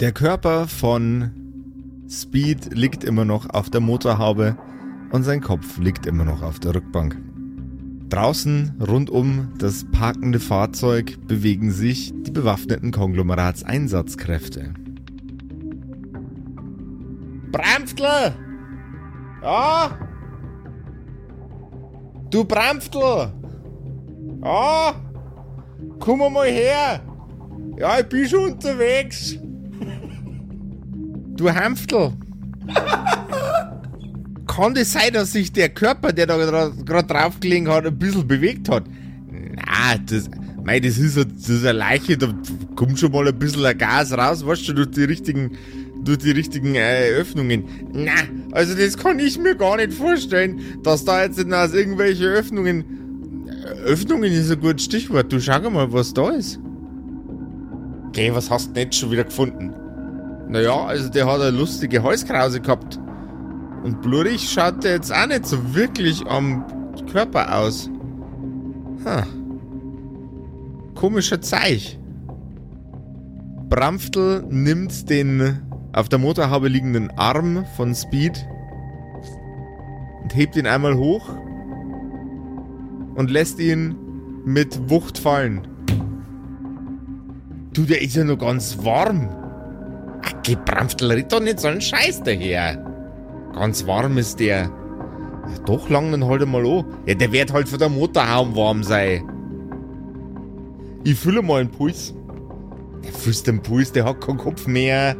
Der Körper von Speed liegt immer noch auf der Motorhaube und sein Kopf liegt immer noch auf der Rückbank. Draußen rund um das parkende Fahrzeug bewegen sich die bewaffneten Konglomeratseinsatzkräfte. Bramftl! Ja? Du Bramftl! Ja? Komm mal her! Ja, ich bin schon unterwegs! Du Hamftl! Kann das sein, dass sich der Körper, der da gerade drauf gelegen hat, ein bisschen bewegt hat? Na, das, mei, das ist, eine, das ist eine Leiche, da kommt schon mal ein bisschen Gas raus, weißt du, durch die richtigen, durch die richtigen äh, Öffnungen. Na, also das kann ich mir gar nicht vorstellen, dass da jetzt aus irgendwelche Öffnungen, Öffnungen ist ein gutes Stichwort, du schau mal, was da ist. Okay, was hast du jetzt schon wieder gefunden? Naja, also der hat eine lustige Halskrause gehabt. Und blutig schaut der jetzt auch nicht so wirklich am Körper aus. Ha. Komischer Zeich. Bramftl nimmt den auf der Motorhaube liegenden Arm von Speed und hebt ihn einmal hoch und lässt ihn mit Wucht fallen. Du, der ist ja noch ganz warm. Ach, gebrampftl, red doch nicht so einen Scheiß daher. Ganz warm ist der. Ja, doch lang dann halt einmal an. Ja, der wird halt für der Motorhaum warm sein. Ich fühle mal einen Puls. Der fühlst den Puls, der hat keinen Kopf mehr.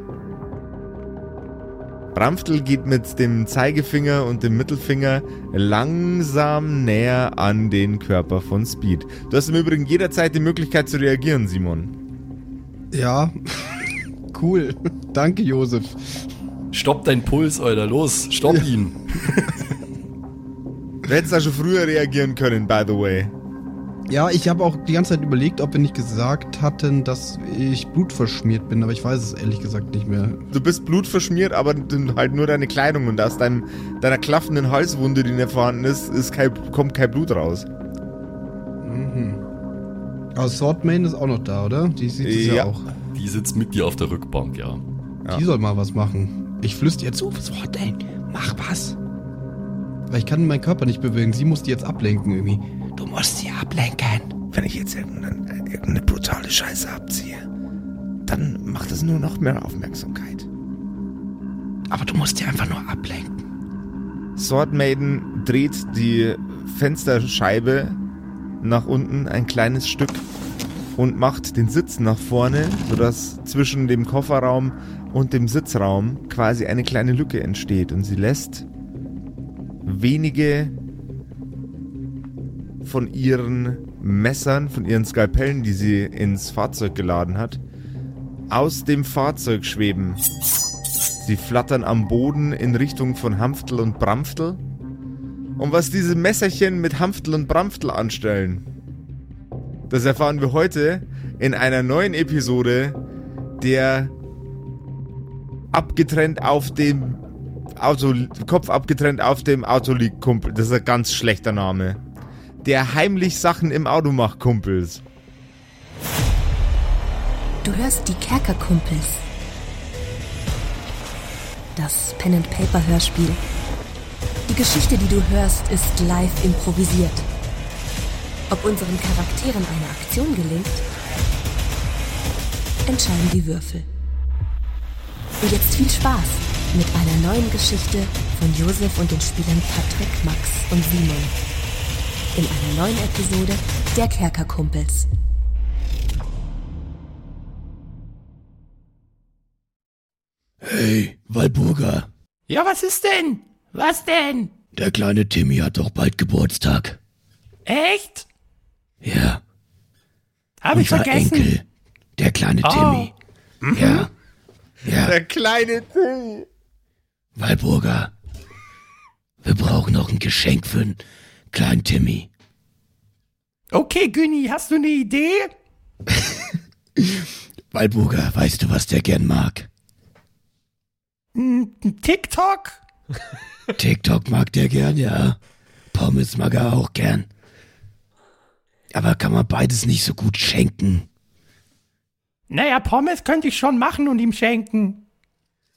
Bramftl geht mit dem Zeigefinger und dem Mittelfinger langsam näher an den Körper von Speed. Du hast im Übrigen jederzeit die Möglichkeit zu reagieren, Simon. Ja, cool. Danke, Josef. Stopp deinen Puls, Alter. Los, stopp ihn. Du hättest da schon früher reagieren können, by the way. Ja, ich habe auch die ganze Zeit überlegt, ob wir nicht gesagt hatten, dass ich blutverschmiert bin, aber ich weiß es ehrlich gesagt nicht mehr. Du bist blutverschmiert, aber halt nur deine Kleidung und aus deinem, deiner klaffenden Halswunde, die nicht vorhanden ist, ist kein, kommt kein Blut raus. Mhm. Aber Swordmain ist auch noch da, oder? Die sieht es ja. ja auch. Die sitzt mit dir auf der Rückbank, ja. Die soll mal was machen. Ich flüstere jetzt zu, Swordmain, mach was. Weil ich kann meinen Körper nicht bewegen. Sie muss die jetzt ablenken irgendwie. Du musst sie ablenken. Wenn ich jetzt irgendeine, irgendeine brutale Scheiße abziehe, dann macht es nur noch mehr Aufmerksamkeit. Aber du musst sie einfach nur ablenken. Sword Maiden dreht die Fensterscheibe nach unten ein kleines Stück und macht den Sitz nach vorne, sodass zwischen dem Kofferraum und dem Sitzraum quasi eine kleine Lücke entsteht und sie lässt wenige von ihren Messern, von ihren Skalpellen, die sie ins Fahrzeug geladen hat, aus dem Fahrzeug schweben. Sie flattern am Boden in Richtung von Hamftl und Bramftl. Und was diese Messerchen mit Hamftl und Bramftl anstellen, das erfahren wir heute in einer neuen Episode der abgetrennt auf dem Auto, Kopf abgetrennt auf dem Auto liegt Kumpel. Das ist ein ganz schlechter Name der heimlich Sachen im Auto macht, Kumpels. Du hörst die Kerkerkumpels. Das Pen and Paper Hörspiel. Die Geschichte, die du hörst, ist live improvisiert. Ob unseren Charakteren eine Aktion gelingt, entscheiden die Würfel. Und jetzt viel Spaß mit einer neuen Geschichte von Josef und den Spielern Patrick, Max und Simon in einer neuen Episode der Kerkerkumpels. Hey, Walburga. Ja, was ist denn? Was denn? Der kleine Timmy hat doch bald Geburtstag. Echt? Ja. Hab ich vergessen. Enkel, der kleine oh. Timmy. Mhm. Ja. Ja. Der kleine Timmy. Walburga. Wir brauchen noch ein Geschenk für, Klein Timmy. Okay, Günni, hast du eine Idee? Walburger, weißt du, was der gern mag? TikTok? TikTok mag der gern, ja. Pommes mag er auch gern. Aber kann man beides nicht so gut schenken? Naja, Pommes könnte ich schon machen und ihm schenken.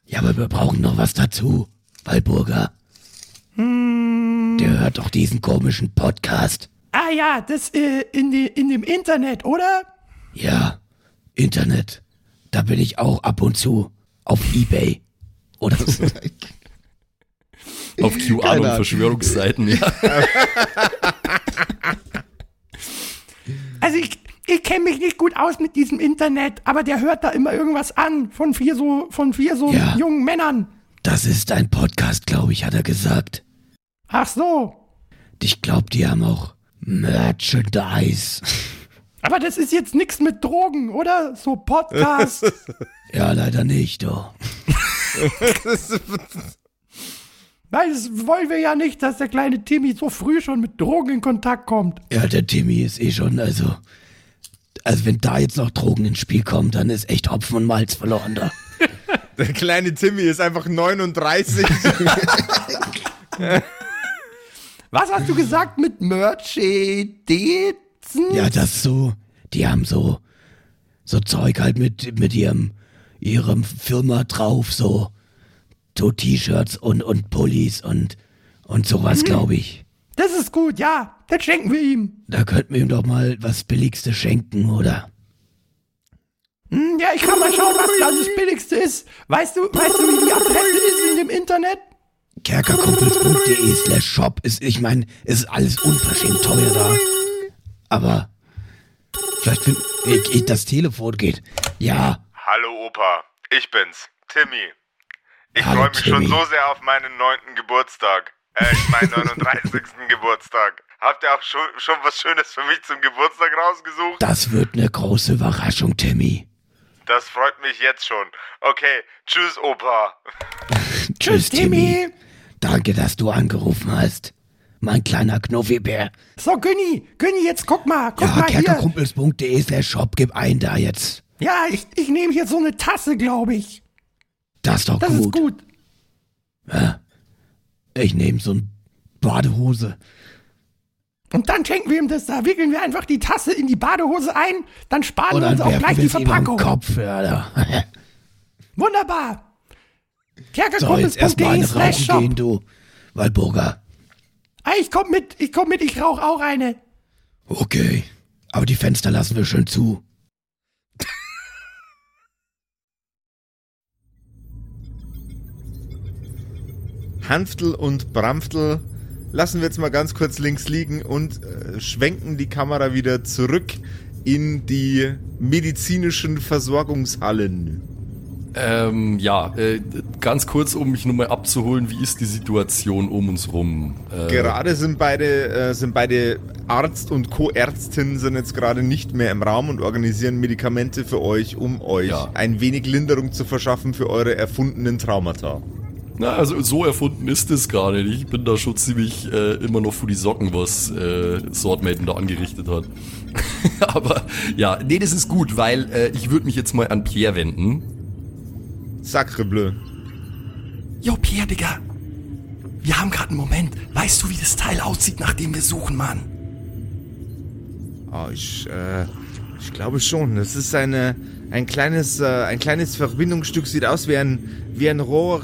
Ja, aber wir brauchen noch was dazu. Walburger. Der hört doch diesen komischen Podcast. Ah ja, das äh, in, die, in dem Internet, oder? Ja, Internet. Da bin ich auch ab und zu. Auf Ebay. Oder so. Auf QAnon Ahnung. Verschwörungsseiten, ja. Also ich, ich kenne mich nicht gut aus mit diesem Internet, aber der hört da immer irgendwas an von vier so, von vier so Ja. jungen Männern. Das ist ein Podcast, glaube ich, hat er gesagt. Ach so. Ich glaube, die haben auch Merchandise. Aber das ist jetzt nichts mit Drogen, oder? So Podcast. Ja, leider nicht, doch. Nein, das wollen wir ja nicht, dass der kleine Timmy so früh schon mit Drogen in Kontakt kommt. Ja, der Timmy ist eh schon, also. Also, wenn da jetzt noch Drogen ins Spiel kommen, dann ist echt Hopfen und Malz verloren da. Der kleine Timmy ist einfach 39. Was hast du gesagt mit Merchandise? Ja, das so. Die haben so. So Zeug halt mit, mit ihrem. ihrem Firma drauf, so. So T-Shirts und, und Pullis und. und sowas, glaube ich. Das ist gut, ja. Das schenken wir ihm. Da könnten wir ihm doch mal was Billigstes schenken, oder? Hm, ja, ich kann mal schauen, was da das Billigste ist. Weißt du, weißt du, wie die Adresse ist in dem Internet? kerkerkumpels.de slash shop ist, ich meine, es ist alles unverschämt teuer da. Aber vielleicht find, ich, ich, das Telefon geht. Ja, Hallo Opa, ich bin's, Timmy. Ich freue mich schon so sehr auf meinen neunten Geburtstag. Äh, ich meine 39. Geburtstag. Habt ihr auch schon, schon was Schönes für mich zum Geburtstag rausgesucht? das wird eine große Überraschung, Timmy. Das freut mich jetzt schon. Okay, tschüss Opa. Tschüss, Timmy. Danke, dass du angerufen hast. Mein kleiner Knuffibär. So, Günni, Günni, jetzt guck mal, guck Ja, mal hier. kerkerkumpels.de slash shop, gib ein da jetzt. Ja, ich, ich nehme hier so eine Tasse, glaube ich. Das ist doch Das ist gut. gut. Ich nehme so ein Badehose. Und dann schenken wir ihm das, da wickeln wir einfach die Tasse in die Badehose ein, dann sparen Und wir uns auch gleich die Verpackung. Kopf, Alter. Wunderbar. Kerkerkumpels.de eine slash shop. gehen, du. Walburger. Ah, ich komm mit, ich komm mit, ich rauch auch eine. Okay. Aber die Fenster lassen wir schön zu. Hanftel und Bramftel lassen wir jetzt mal ganz kurz links liegen und äh, schwenken die Kamera wieder zurück in die medizinischen Versorgungshallen. Ähm, ja, äh, ganz kurz, um mich nur mal abzuholen, wie ist die Situation um uns rum? Äh, Gerade sind beide, äh, sind beide Arzt und Co-Ärztin sind jetzt gerade nicht mehr im Raum und organisieren Medikamente für euch, um euch Ja. ein wenig Linderung zu verschaffen für eure erfundenen Traumata. Na, also so erfunden ist es gar nicht. Ich bin da schon ziemlich äh, immer noch für die Socken, was äh, Swordmaiden da angerichtet hat. Aber ja, nee, das ist gut, weil äh, ich würde mich jetzt mal an Pierre wenden. Sacre bleu. Jo, Pierre, Digga. Wir haben gerade einen Moment. Weißt du, wie das Teil aussieht, nachdem wir suchen, Mann? Oh, ich, äh, ich glaube schon. Das ist eine, ein kleines, äh, ein kleines Verbindungsstück. Sieht aus wie ein, wie ein Rohr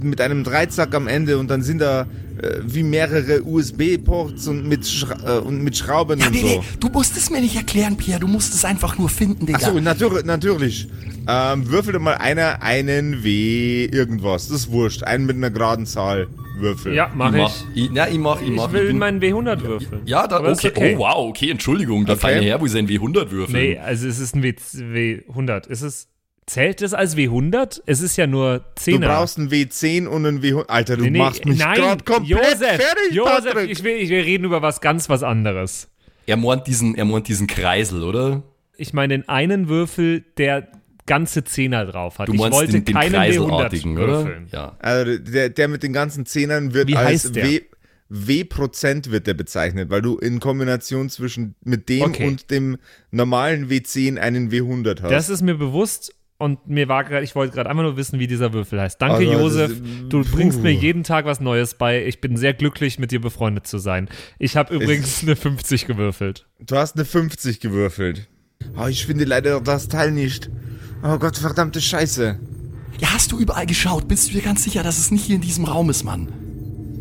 mit einem Dreizack am Ende und dann sind da äh, wie mehrere USB-Ports und mit, Schra äh, und mit Schrauben Ja, und nee, so. nee, du musst es mir nicht erklären, Pierre. Du musst es einfach nur finden, Digga. Achso, natür natürlich. Ähm, würfel doch mal einer einen W irgendwas. Das ist wurscht. Einen mit einer geraden Zahl würfel. Ja, mach ich ich. mach, ich, na, ich mach, ich Ich mach. will bin- meinen W100 würfeln. ja, da, Aber ist okay. Oh, wow, okay, Entschuldigung. Der Okay. feine Herr will sein W100 würfeln. Nee, also es ist ein W W100. Ist es, zählt es als W100? Es ist ja nur Du 10er. brauchst einen W10 und einen W100. Alter, du Nee, nee, machst mich nein, gerade komplett Josef, fertig, Josef, Patrick. ich will, ich will reden über was ganz was anderes. Er meint diesen, er meint diesen Kreisel, oder? Ich meine den einen Würfel, der ganze Zehner drauf hat. Du ich wollte den, den keinen Kreiselartigen, W100 oder? würfeln. Ja. Also der, der mit den ganzen Zehnern wird Wie als heißt der? W, W-Prozent wird der bezeichnet, weil du in Kombination zwischen mit dem Okay. und dem normalen W10 einen W100 hast. Das ist mir bewusst und mir war gerade, ich wollte gerade einfach nur wissen, wie dieser Würfel heißt. Danke, Also, Josef. ist- Du puh. bringst mir jeden Tag was Neues bei. Ich bin sehr glücklich, mit dir befreundet zu sein. Ich habe übrigens eine 50 gewürfelt. du hast eine 50 gewürfelt. Oh, ich finde leider das Teil nicht. Oh Gott, verdammte Scheiße. Ja, hast du überall geschaut? Bist du dir ganz sicher, dass es nicht hier in diesem Raum ist, Mann?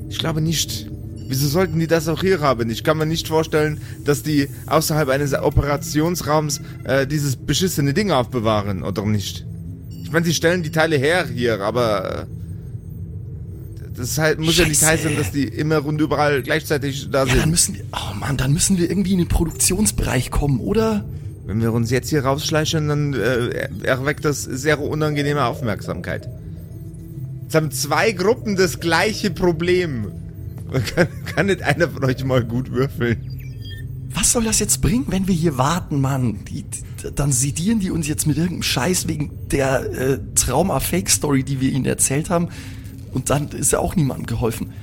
Ich glaube nicht. Wieso sollten die das auch hier haben? Ich kann mir nicht vorstellen, dass die außerhalb eines Operationsraums äh, dieses beschissene Ding aufbewahren, oder nicht? Ich meine, sie stellen die Teile her hier, aber äh, das halt, muss ja nicht Scheiße. heißen, dass die immer und überall gleichzeitig da Ja, dann sind. müssen wir, oh Mann, dann müssen wir irgendwie in den Produktionsbereich kommen, oder? Wenn wir uns jetzt hier rausschleichen, dann äh, erweckt das sehr unangenehme Aufmerksamkeit. Jetzt haben zwei Gruppen das gleiche Problem. Kann, kann nicht einer von euch mal gut würfeln? Was soll das jetzt bringen, wenn wir hier warten, Mann? Die, dann sedieren die uns jetzt mit irgendeinem Scheiß wegen der äh, Trauma-Fake-Story, die wir ihnen erzählt haben. Und dann ist ja auch niemandem geholfen.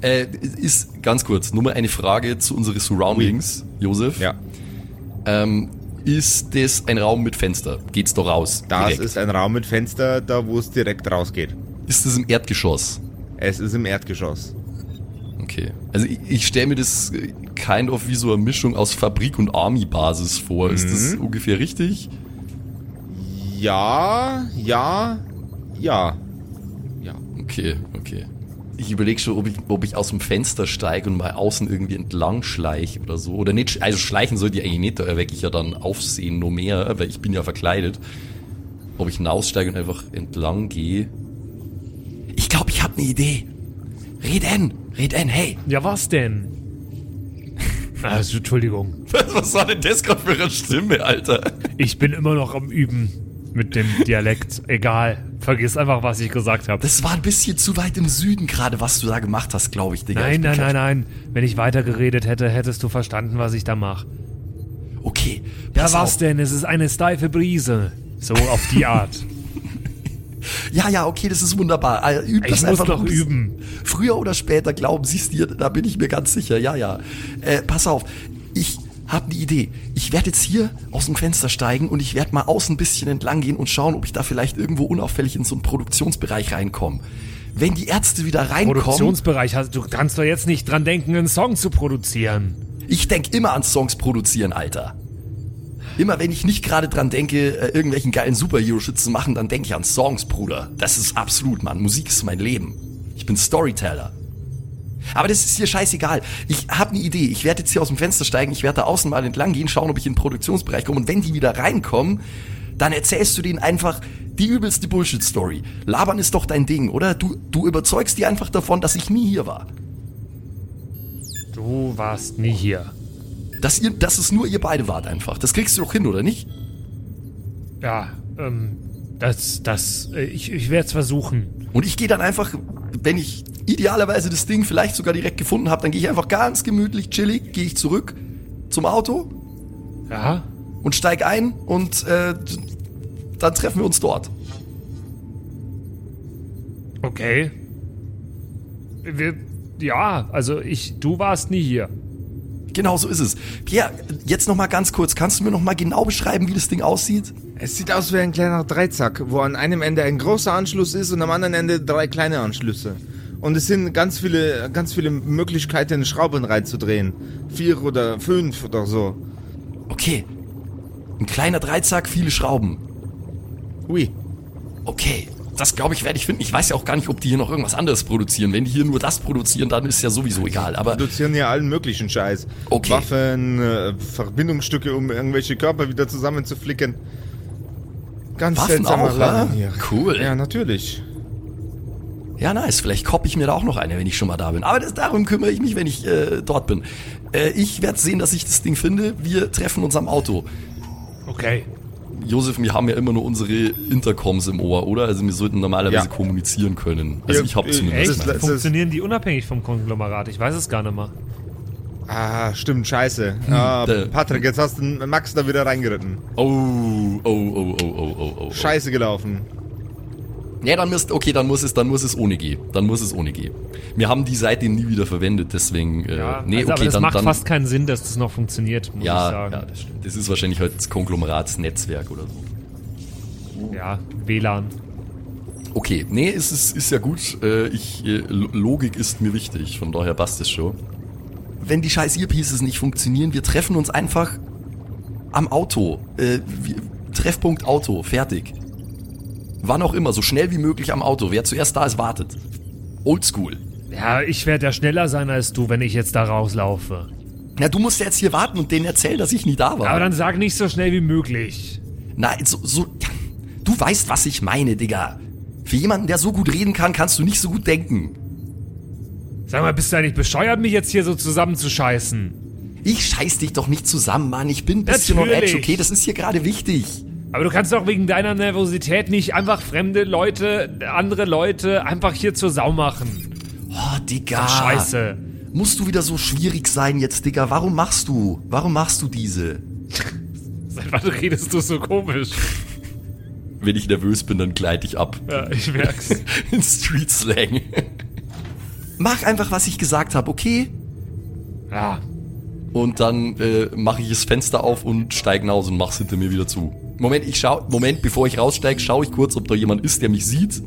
Äh, ist ganz kurz, nur mal eine Frage zu unseren Surroundings, Josef. Ja, Ähm, ist das ein Raum mit Fenster? Geht's doch raus? das direkt. ist ein Raum mit Fenster, da wo es direkt rausgeht. ist das im Erdgeschoss? Es ist im Erdgeschoss. Okay. Also ich, ich stelle mir das äh, kind of wie so eine Mischung aus Fabrik und Army-Basis vor. Ist das ungefähr richtig? Ja, ja, ja. Ja. Okay. Ich überlege schon, ob ich, ob ich aus dem Fenster steige und mal außen irgendwie entlang schleiche oder so. Oder nicht, also schleichen sollte ich eigentlich nicht, da erwecke ich ja dann Aufsehen nur mehr, weil ich bin ja verkleidet. Ob ich hinaussteige und einfach entlang gehe. Ich glaube, ich habe eine Idee. Reden, reden, hey. Ja, was denn? Also, Entschuldigung. Was war denn das gerade für eine Stimme, Alter? Ich bin immer noch am Üben mit dem Dialekt. Egal. Vergiss einfach, was ich gesagt habe. Das war ein bisschen zu weit im Süden gerade, was du da gemacht hast, glaube ich, Digga. Ich Nein, bin nein, nein, nein. Wenn ich weitergeredet hätte, hättest du verstanden, was ich da mache. Okay. Ja, was auf. denn? Es ist eine steife Brise. So auf die Art. Ja, ja, okay, das ist wunderbar. Äh, Üb Ich das muss einfach noch üben. Früher oder später glauben sie es dir, da bin ich mir ganz sicher. Ja, ja. Äh, pass auf, ich habe eine Idee. Ich werde jetzt hier aus dem Fenster steigen und ich werde mal außen ein bisschen entlang gehen und schauen, ob ich da vielleicht irgendwo unauffällig in so einen Produktionsbereich reinkomme. Wenn die Ärzte wieder reinkommen, Produktionsbereich, du kannst doch jetzt nicht dran denken, einen Song zu produzieren. ich denk immer an Songs produzieren, Alter. Immer wenn ich nicht gerade dran denke, äh, irgendwelchen geilen Superhero-Shit zu machen, dann denke ich an Songs, Bruder. Das ist absolut, Mann. Musik ist mein Leben. Ich bin Storyteller. Aber das ist hier scheißegal. Ich habe eine Idee. Ich werde jetzt hier aus dem Fenster steigen, ich werde da außen mal entlang gehen, schauen, ob ich in den Produktionsbereich komme. Und wenn die wieder reinkommen, dann erzählst du denen einfach die übelste Bullshit-Story. Labern ist doch dein Ding, oder? Du, du überzeugst die einfach davon, dass ich nie hier war. Du warst nie hier. Dass, ihr, dass es nur ihr beide wart einfach. Das kriegst du doch hin, oder nicht? Ja, ähm, das, das, äh, ich, ich werde es versuchen. Und ich gehe dann einfach, wenn ich idealerweise das Ding vielleicht sogar direkt gefunden habe, dann gehe ich einfach ganz gemütlich, chillig, gehe ich zurück zum Auto Ja? und steig ein und äh, dann treffen wir uns dort. Okay. Wir, ja, also ich, du warst nie hier. Genau so ist es. Pierre, jetzt noch mal ganz kurz, kannst du mir noch mal genau beschreiben, wie das Ding aussieht? Es sieht aus wie ein kleiner Dreizack, wo an einem Ende ein großer Anschluss ist und am anderen Ende drei kleine Anschlüsse. Und es sind ganz viele, ganz viele Möglichkeiten, Schrauben reinzudrehen. Vier oder fünf oder so. Okay. Ein kleiner Dreizack, viele Schrauben. Ui. Okay. Das glaube ich, werde ich finden. Ich weiß ja auch gar nicht, ob die hier noch irgendwas anderes produzieren. Wenn die hier nur das produzieren, dann ist ja sowieso egal. Aber Produzieren ja allen möglichen Scheiß. Okay. Waffen, äh, Verbindungsstücke, um irgendwelche Körper wieder zusammenzuflicken. Ganz Waffen seltsamer auch, Laden ja? hier. Cool. Ja, natürlich. Ja, nice. Vielleicht kopp ich mir da auch noch eine, wenn ich schon mal da bin. Aber das, darum kümmere ich mich, wenn ich äh, dort bin. Äh, ich werde sehen, dass ich das Ding finde. Wir treffen uns am Auto. Okay. Josef, wir haben ja immer nur unsere Intercoms im Ohr, oder? Also wir sollten normalerweise Ja. kommunizieren können. Also Ja, ich habe äh, zumindest. echt? Funktionieren die unabhängig vom Konglomerat? Ich weiß es gar nicht mehr. Ah, stimmt, scheiße. Ah, der- Patrick, jetzt hast du Max da wieder reingeritten. Oh, oh, oh, oh, oh, oh, oh. Scheiße gelaufen. Ja, dann müsst, okay, dann muss es, dann muss es ohne G. Dann muss es ohne G. Wir haben die Seite nie wieder verwendet, deswegen, äh, Ja, nee, also, okay, aber das dann, macht dann, fast keinen Sinn, dass das noch funktioniert, muss ich ja, sagen. ja, das stimmt. Das ist wahrscheinlich halt das Konglomeratsnetzwerk oder so. Ja, WLAN. Okay, nee, es ist, ist ja gut. Äh, ich, äh, Lo- Logik ist mir wichtig, von daher passt es schon. Wenn die scheiß Earpieces nicht funktionieren, wir treffen uns einfach am Auto. Äh, wie, Treffpunkt Auto, fertig. Wann auch immer, so schnell wie möglich am Auto. Wer zuerst da ist, wartet. Oldschool. Ja, ich werde ja schneller sein als du, wenn ich jetzt da rauslaufe. Na, du musst ja jetzt hier warten und denen erzählen, dass ich nie da war. Aber dann sag nicht so schnell wie möglich. Nein, so, so, du weißt, was ich meine, Digga. Für jemanden, der so gut reden kann, kannst du nicht so gut denken. Sag mal, bist du eigentlich bescheuert, mich jetzt hier so zusammenzuscheißen? Ich scheiß dich doch nicht zusammen, Mann. Ich bin ein bisschen on edge, okay? Das ist hier gerade wichtig. Aber du kannst doch wegen deiner Nervosität nicht einfach fremde Leute, andere Leute einfach hier zur Sau machen. Oh, Digga. Scheiße. Musst du wieder so schwierig sein jetzt, Digga? Warum machst du? Warum machst du diese? Seit wann redest du so komisch? Wenn ich nervös bin, dann gleite ich ab. Ja, ich merk's. In Street Slang. Mach einfach, was ich gesagt habe, okay? Ja. Und dann äh, mache ich das Fenster auf und steige hinaus und mach's hinter mir wieder zu. Moment, ich schau, Moment, bevor ich raussteige, schaue ich kurz, ob da jemand ist, der mich sieht.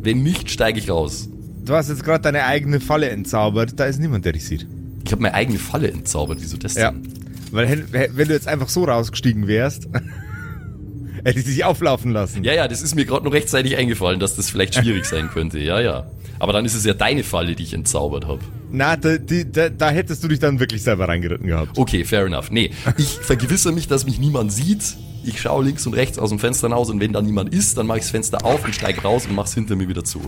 Wenn nicht, steige ich raus. Du hast jetzt gerade deine eigene Falle entzaubert, da ist niemand, der dich sieht. Ich habe meine eigene Falle entzaubert. Wieso das Ja. denn? Weil hen- wenn du jetzt einfach so rausgestiegen wärst, hätte ich dich auflaufen lassen. Ja, ja, das ist mir gerade noch rechtzeitig eingefallen, dass das vielleicht schwierig sein könnte. Ja, ja. Aber dann ist es ja deine Falle, die ich entzaubert habe. Na, da, die, da, da hättest du dich dann wirklich selber reingeritten gehabt. Okay, fair enough. Nee, ich vergewissere mich, dass mich niemand sieht. Ich schaue links und rechts aus dem Fenster hinaus und wenn da niemand ist, dann mache ich das Fenster auf und steige raus und mache es hinter mir wieder zu.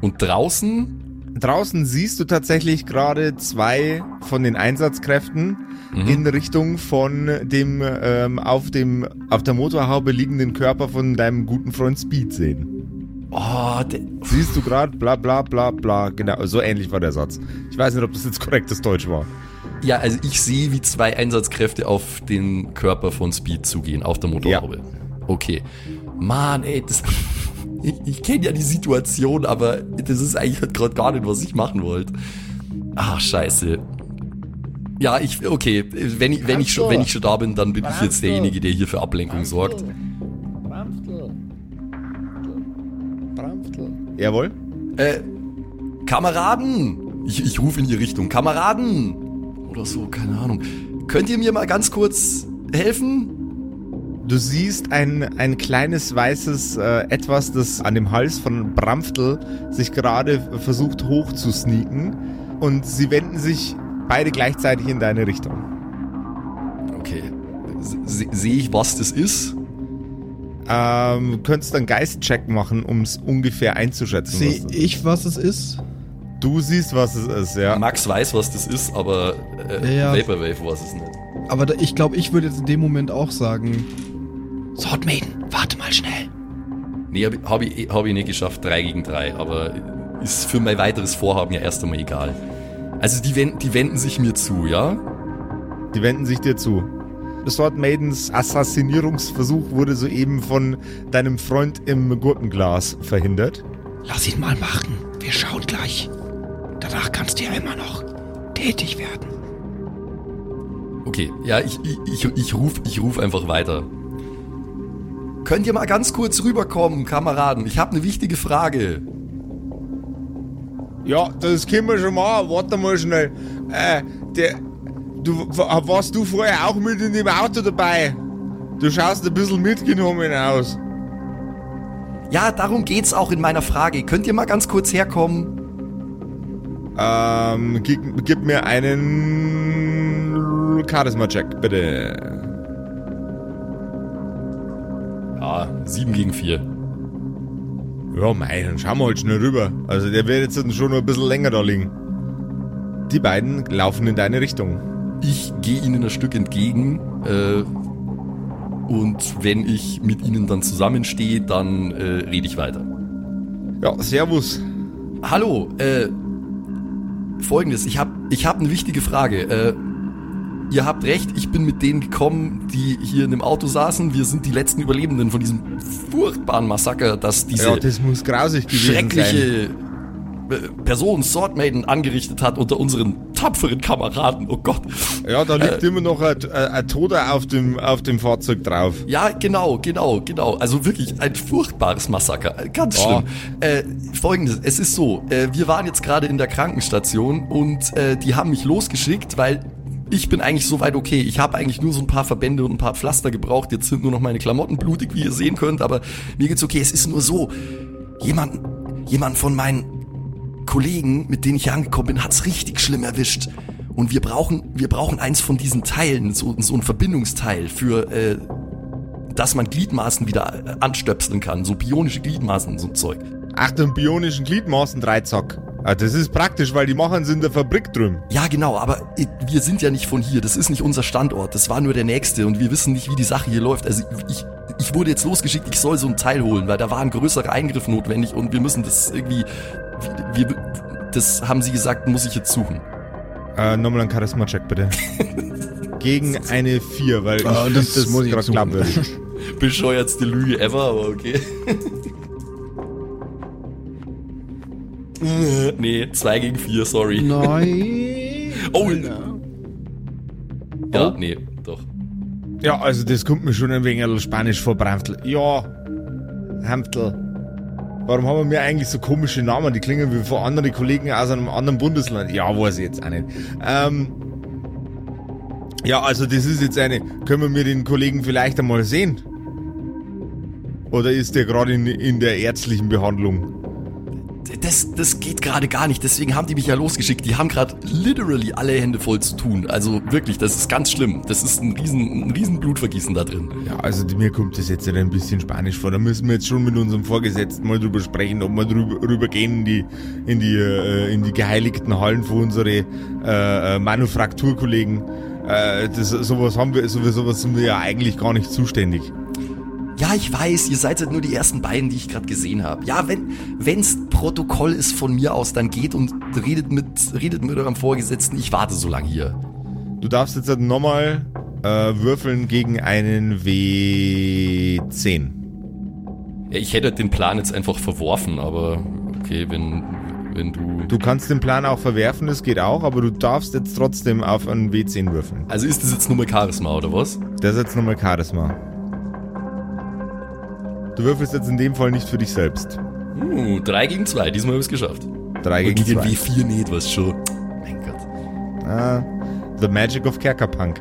Und draußen, Draußen siehst du tatsächlich gerade zwei von den Einsatzkräften Mhm. in Richtung von dem ähm, auf dem auf der Motorhaube liegenden Körper von deinem guten Freund Speed sehen. oh, Siehst du gerade, bla bla bla bla, genau, so ähnlich war der Satz. Ich weiß nicht, ob das jetzt korrektes Deutsch war. ja, also ich sehe, wie zwei Einsatzkräfte auf den Körper von Speed zugehen, auf der Motorhaube. Okay. Mann, ey, das, ich, ich kenne ja die Situation, aber das ist eigentlich gerade gar nicht, was ich machen wollte. Ach, scheiße. Ja, ich, okay, wenn ich, wenn ich schon, wenn ich schon da bin, dann bin ich jetzt derjenige, der hier für Ablenkung sorgt. Jawohl. Äh, Kameraden! Ich, ich rufe in die Richtung. Kameraden! Oder so, keine Ahnung. Könnt ihr mir mal ganz kurz helfen? Du siehst ein, ein kleines weißes äh, Etwas, das an dem Hals von Bramftl sich gerade versucht hoch zu sneaken. Und sie wenden sich beide gleichzeitig in deine Richtung. Okay. Se- Sehe ich, was das ist? Ähm, du könntest einen Geistcheck machen, um es ungefähr einzuschätzen. Sehe was das- ich, was es ist? Du siehst, was es ist, ja. Max weiß, was das ist, aber äh, Ja. Vaporwave weiß es nicht. Aber da, ich glaube, ich würde jetzt in dem Moment auch sagen, Swordmaiden, warte mal schnell. Nee, habe hab ich, hab ich nicht geschafft, 3 gegen 3, aber ist für mein weiteres Vorhaben ja erst einmal egal. Also die, wenden, die wenden sich mir zu, ja? Die wenden sich dir zu. Sword Maidens Assassinierungsversuch wurde soeben von deinem Freund im Gurkenglas verhindert. Lass ihn mal machen. Wir schauen gleich. Danach kannst du ja immer noch tätig werden. Okay, ja, ich, ich, ich, ich rufe ich ruf einfach weiter. Könnt ihr mal ganz kurz rüberkommen, Kameraden? Ich habe eine wichtige Frage. Ja, das können wir schon mal. Warte mal schnell. Äh, der, du, warst du vorher auch mit in dem Auto dabei? Du schaust ein bisschen mitgenommen aus. Ja, darum geht's auch in meiner Frage. Könnt ihr mal ganz kurz herkommen? Ähm, gib, gib mir einen Charisma-Check, bitte. Ja, 7 gegen 4. Ja, mei, dann schauen wir halt schnell rüber. Also der wird jetzt schon noch ein bisschen länger da liegen. Die beiden laufen in deine Richtung. Ich gehe ihnen ein Stück entgegen äh, und wenn ich mit ihnen dann zusammenstehe, dann äh, rede ich weiter. Ja, servus. Hallo, äh, folgendes, ich habe ich hab eine wichtige Frage. Äh, ihr habt recht, ich bin mit denen gekommen, die hier in dem Auto saßen. Wir sind die letzten Überlebenden von diesem furchtbaren Massaker, das diese Ja, das muss grausig gewesen sein. schreckliche äh, Person Swordmaiden angerichtet hat unter unseren tapferen Kameraden. Oh Gott. Ja, da liegt Äh. immer noch ein, ein, Toter auf dem, auf dem Fahrzeug drauf. Ja, genau, genau, genau. Also wirklich ein furchtbares Massaker. Ganz schlimm. Äh, Folgendes, es ist so, äh, wir waren jetzt gerade in der Krankenstation und äh, die haben mich losgeschickt, weil ich bin eigentlich soweit okay. Ich habe eigentlich nur so ein paar Verbände und ein paar Pflaster gebraucht. Jetzt sind nur noch meine Klamotten blutig, wie ihr sehen könnt, aber mir geht's okay. Es ist nur so, jemand, jemand von meinen Kollegen, mit denen ich hier angekommen bin, hat's richtig schlimm erwischt. Und wir brauchen, wir brauchen eins von diesen Teilen, so, so ein Verbindungsteil für, äh, dass man Gliedmaßen wieder äh, anstöpseln kann, so bionische Gliedmaßen, so ein Zeug. Ach, den bionischen Gliedmaßen Dreizack. Ah, das ist praktisch, weil die machen sie in der Fabrik drüben. Ja, genau, aber wir sind ja nicht von hier. Das ist nicht unser Standort. Das war nur der nächste und wir wissen nicht, wie die Sache hier läuft. Also ich, ich wurde jetzt losgeschickt, ich soll so ein Teil holen, weil da war ein größerer Eingriff notwendig und wir müssen das irgendwie. Wir, das haben sie gesagt, muss ich jetzt suchen. Äh, nochmal ein Charisma-Check, bitte. Gegen eine 4, weil ich Ah, find das muss ich suchen. Also, Bescheuertste Lüge ever, aber okay. nee, 2 gegen 4, sorry. Nein. Oh! Ja, nee, doch. Ja, also das kommt mir schon ein wenig Spanisch vor, Bramtl. Ja, Hamtl. Warum haben wir eigentlich so komische Namen? Die klingen wie von anderen Kollegen aus einem anderen Bundesland. Ja, weiß ich jetzt auch nicht. Ähm, ja, also das ist jetzt eine. Können wir den Kollegen vielleicht einmal sehen? Oder ist der gerade in, in der ärztlichen Behandlung? Das, das geht gerade gar nicht, deswegen haben die mich ja losgeschickt. Die haben gerade literally alle Hände voll zu tun. Also wirklich, das ist ganz schlimm. Das ist ein riesen, ein riesen Blutvergießen da drin. Ja, also mir kommt das jetzt ein bisschen Spanisch vor. Da müssen wir jetzt schon mit unserem Vorgesetzten mal drüber sprechen, ob wir drüber, rüber gehen in die, in die, äh, in die geheiligten Hallen für unsere äh, äh, Manufakturkollegen. Äh, das, sowas haben wir, sowas, sowas sind wir ja eigentlich gar nicht zuständig. Ja, ich weiß, ihr seid halt nur die ersten beiden, die ich gerade gesehen habe. Ja, wenn wenn's Protokoll ist von mir aus, dann geht und redet mit redet mit eurem Vorgesetzten. Ich warte so lange hier. Du darfst jetzt halt nochmal äh, würfeln gegen einen W10. Ja, ich hätte den Plan jetzt einfach verworfen, aber okay, wenn wenn du Du kannst den Plan auch verwerfen, das geht auch, aber du darfst jetzt trotzdem auf einen W10 würfeln. Also ist das jetzt nur mal Charisma oder was? Das ist jetzt nochmal Charisma. Du würfelst jetzt in dem Fall nicht für dich selbst. Uh, 3 gegen 2, diesmal habe ich es geschafft. Drei gegen gegen zwei. W4 nicht, was schon. Mein Gott. Ah, the Magic of Kerkerpunk.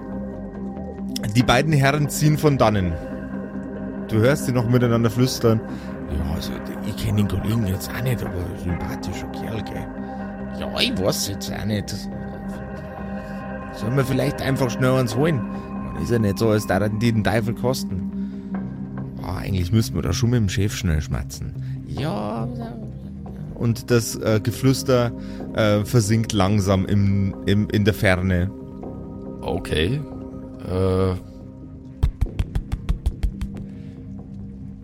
Die beiden Herren ziehen von dannen. Du hörst sie noch miteinander flüstern. Ja, also ich kenne den Kollegen jetzt auch nicht, aber sympathischer Kerl, gell? Ja, ich weiß jetzt auch nicht. Sollen wir vielleicht einfach schnell uns holen? Man ist ja nicht so, als da die den Teufel kosten. Ah, eigentlich müssten wir da schon mit dem Chef schnell schmatzen. Ja. Und das äh, Geflüster äh, versinkt langsam im, im, in der Ferne. Okay. Äh,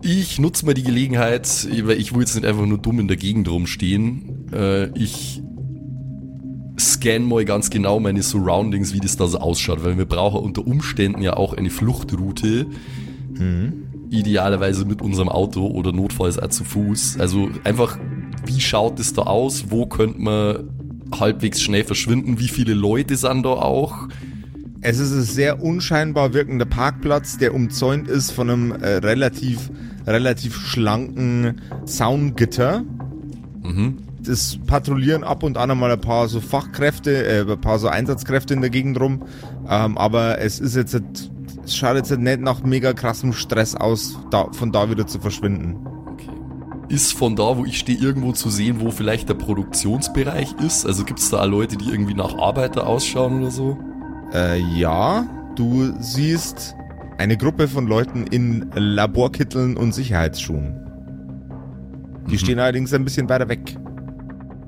ich nutze mal die Gelegenheit, weil ich will jetzt nicht einfach nur dumm in der Gegend rumstehen. Äh, ich scan mal ganz genau meine Surroundings, wie das da so ausschaut, weil wir brauchen unter Umständen ja auch eine Fluchtroute. Idealerweise mit unserem Auto oder notfalls auch zu Fuß. Also einfach, wie schaut es da aus? Wo könnte man halbwegs schnell verschwinden? Wie viele Leute sind da auch? Es ist ein sehr unscheinbar wirkender Parkplatz, der umzäunt ist von einem äh, relativ, relativ schlanken Zaungitter. Das patrouillieren ab und an einmal ein paar so Fachkräfte, äh, ein paar so Einsatzkräfte in der Gegend rum. Ähm, aber es ist jetzt, nicht- es schaut jetzt nicht nach mega krassem Stress aus, da, von da wieder zu verschwinden. Ist von da, wo ich stehe, irgendwo zu sehen, wo vielleicht der Produktionsbereich ist? Also gibt es da Leute, die irgendwie nach Arbeiter ausschauen oder so? Äh, ja, du siehst eine Gruppe von Leuten in Laborkitteln und Sicherheitsschuhen. Die stehen allerdings ein bisschen weiter weg.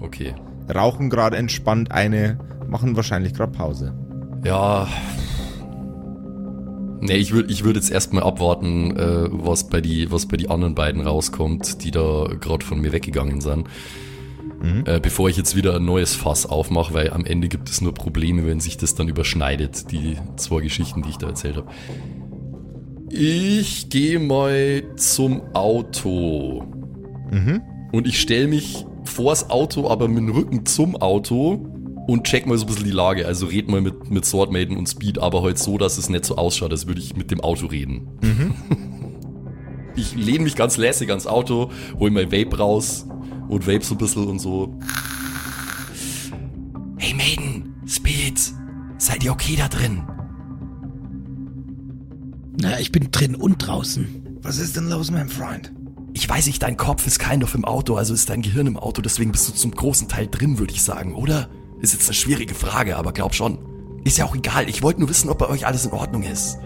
Okay. Rauchen gerade entspannt eine, machen wahrscheinlich gerade Pause. Ja. Nee, ich würde ich würd jetzt erstmal abwarten, äh, was, bei die, was bei die anderen beiden rauskommt, die da gerade von mir weggegangen sind. Äh, bevor ich jetzt wieder ein neues Fass aufmache, weil am Ende gibt es nur Probleme, wenn sich das dann überschneidet, die zwei Geschichten, die ich da erzählt habe. Ich gehe mal zum Auto. Und ich stelle mich vors Auto, aber mit dem Rücken zum Auto und check mal so ein bisschen die Lage. Also red mal mit, mit Swordmaiden und Speed, aber halt so, dass es nicht so ausschaut, als würde ich mit dem Auto reden. Ich lehne mich ganz lässig ans Auto, hol mein Vape raus und vape so ein bisschen und so. Hey Maiden, Speed, seid dir okay da drin? Na, ich bin drin und draußen. Was ist denn los, mein Freund? Ich weiß nicht, dein Kopf ist kind of im Auto, also ist dein Gehirn im Auto, deswegen bist du zum großen Teil drin, würde ich sagen, oder? Ist jetzt eine schwierige Frage, aber glaub schon. Ist ja auch egal, ich wollte nur wissen, ob bei euch alles in Ordnung ist.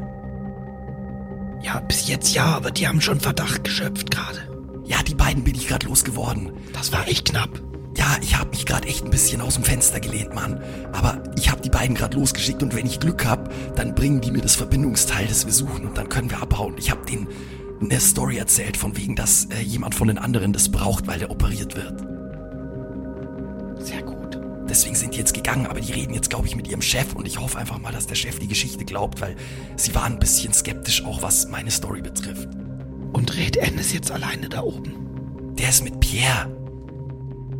Ja, bis jetzt ja, aber die haben schon Verdacht geschöpft gerade. Ja, die beiden bin ich gerade losgeworden. Das war echt knapp. Ja, ich habe mich gerade echt ein bisschen aus dem Fenster gelehnt, Mann. Aber ich habe die beiden gerade losgeschickt und wenn ich Glück hab, dann bringen die mir das Verbindungsteil, das wir suchen und dann können wir abhauen. Ich habe denen eine Story erzählt von wegen, dass äh, jemand von den anderen das braucht, weil der operiert wird. Sehr gut. Deswegen sind die jetzt gegangen, aber die reden jetzt, glaube ich, mit ihrem Chef und ich hoffe einfach mal, dass der Chef die Geschichte glaubt, weil sie waren ein bisschen skeptisch, auch was meine Story betrifft. Und Red N ist jetzt alleine da oben. Der ist mit Pierre.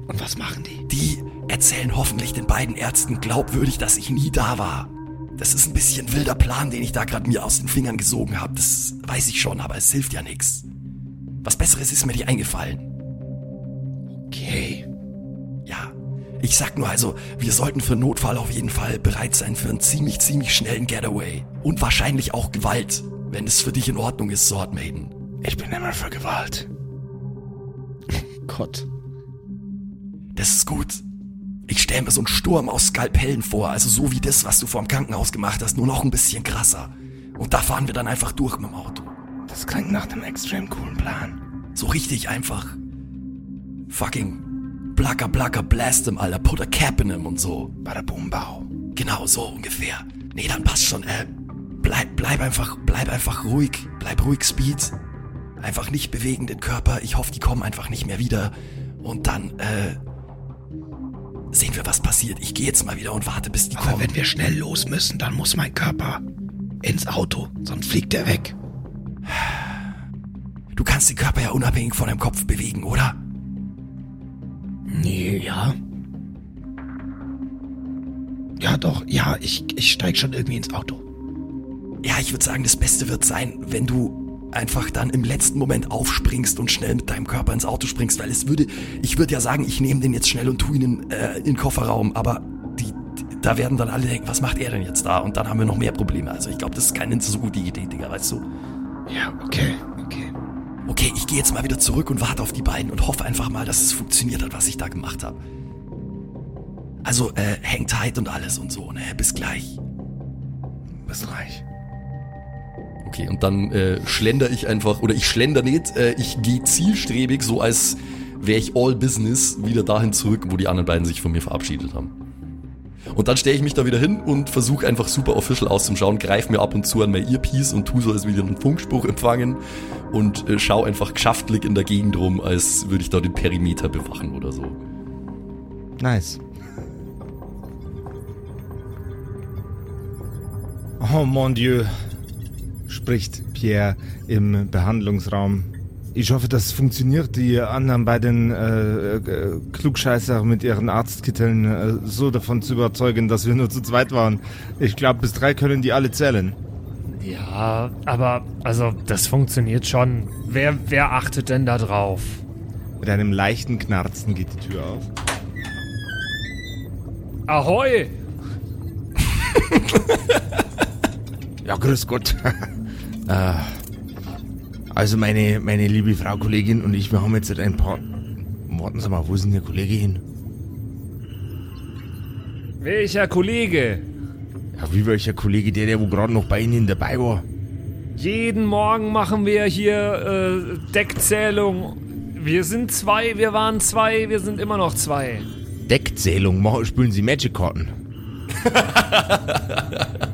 Und was machen die? Die erzählen hoffentlich den beiden Ärzten glaubwürdig, dass ich nie da war. Das ist ein bisschen wilder Plan, den ich da gerade mir aus den Fingern gesogen habe. Das weiß ich schon, aber es hilft ja nichts. Was Besseres ist mir nicht eingefallen. Okay. Ja, ich sag nur also, wir sollten für Notfall auf jeden Fall bereit sein für einen ziemlich, ziemlich schnellen Getaway. Und wahrscheinlich auch Gewalt, wenn es für dich in Ordnung ist, Sword Maiden. Ich bin immer für Gewalt. Gott. Das ist gut. Ich stelle mir so einen Sturm aus Skalpellen vor, also so wie das, was du vor dem Krankenhaus gemacht hast, nur noch ein bisschen krasser. Und da fahren wir dann einfach durch mit dem Auto. Das klingt nach einem extrem coolen Plan. So richtig einfach. Fucking blacker blacker blast him, Alter. Put a cap in him und so. Bada boom bau. Genau so ungefähr. Nee, dann passt schon. Äh, bleib, bleib einfach, bleib einfach ruhig. Bleib ruhig, Speed. Einfach nicht bewegen den Körper. Ich hoffe, die kommen einfach nicht mehr wieder. Und dann, äh, sehen wir, was passiert. Ich gehe jetzt mal wieder und warte, bis die Aber kommen. wenn wir schnell los müssen, dann muss mein Körper ins Auto, sonst fliegt er weg. Du kannst den Körper ja unabhängig von deinem Kopf bewegen, oder? Nee, ja. Ja, doch, ja, ich, ich steig schon irgendwie ins Auto. Ja, ich würde sagen, das Beste wird sein, wenn du einfach dann im letzten Moment aufspringst und schnell mit deinem Körper ins Auto springst, weil es würde, ich würde ja sagen, ich nehme den jetzt schnell und tu ihn in, äh, in den Kofferraum, aber die, die, da werden dann alle denken, was macht er denn jetzt da? Und dann haben wir noch mehr Probleme. Also ich glaube, das ist keine so gute Idee, Digga, weißt du? Ja, okay, okay. Ich gehe jetzt mal wieder zurück und warte auf die beiden und hoffe einfach mal, dass es funktioniert hat, was ich da gemacht habe. Also, äh, hang tight und alles und so, ne? Bis gleich. Bis gleich. Okay, und dann äh, schlender ich einfach, oder ich schlender nicht, äh, ich gehe zielstrebig, so als wäre ich all business, wieder dahin zurück, wo die anderen beiden sich von mir verabschiedet haben. Und dann stelle ich mich da wieder hin und versuche einfach super official auszuschauen, greife mir ab und zu an mein Earpiece und tu so, als würde ich einen Funkspruch empfangen und äh, schau einfach geschäftlich in der Gegend rum, als würde ich da den Perimeter bewachen oder so. Nice. Oh mon Dieu, spricht Pierre im Behandlungsraum. Ich hoffe, das funktioniert. Die anderen beiden äh, äh, Klugscheißer mit ihren Arztkitteln äh, so davon zu überzeugen, dass wir nur zu zweit waren. Ich glaube, bis drei können die alle zählen. Ja, aber also das funktioniert schon. Wer, wer achtet denn da drauf? Mit einem leichten Knarzen geht die Tür auf. Ahoi! Ja, grüß Gott. äh, also meine, meine liebe Frau Kollegin und ich, wir haben jetzt ein paar... Warten Sie mal, wo ist denn der Kollege hin? Welcher Kollege? Ja, wie welcher Kollege? Der, der wo gerade noch bei Ihnen dabei war. Jeden Morgen machen wir hier äh, Deckzählung. Wir sind zwei, wir waren zwei, wir sind immer noch zwei. Deckzählung, machen, spielen Sie Magic-Karten.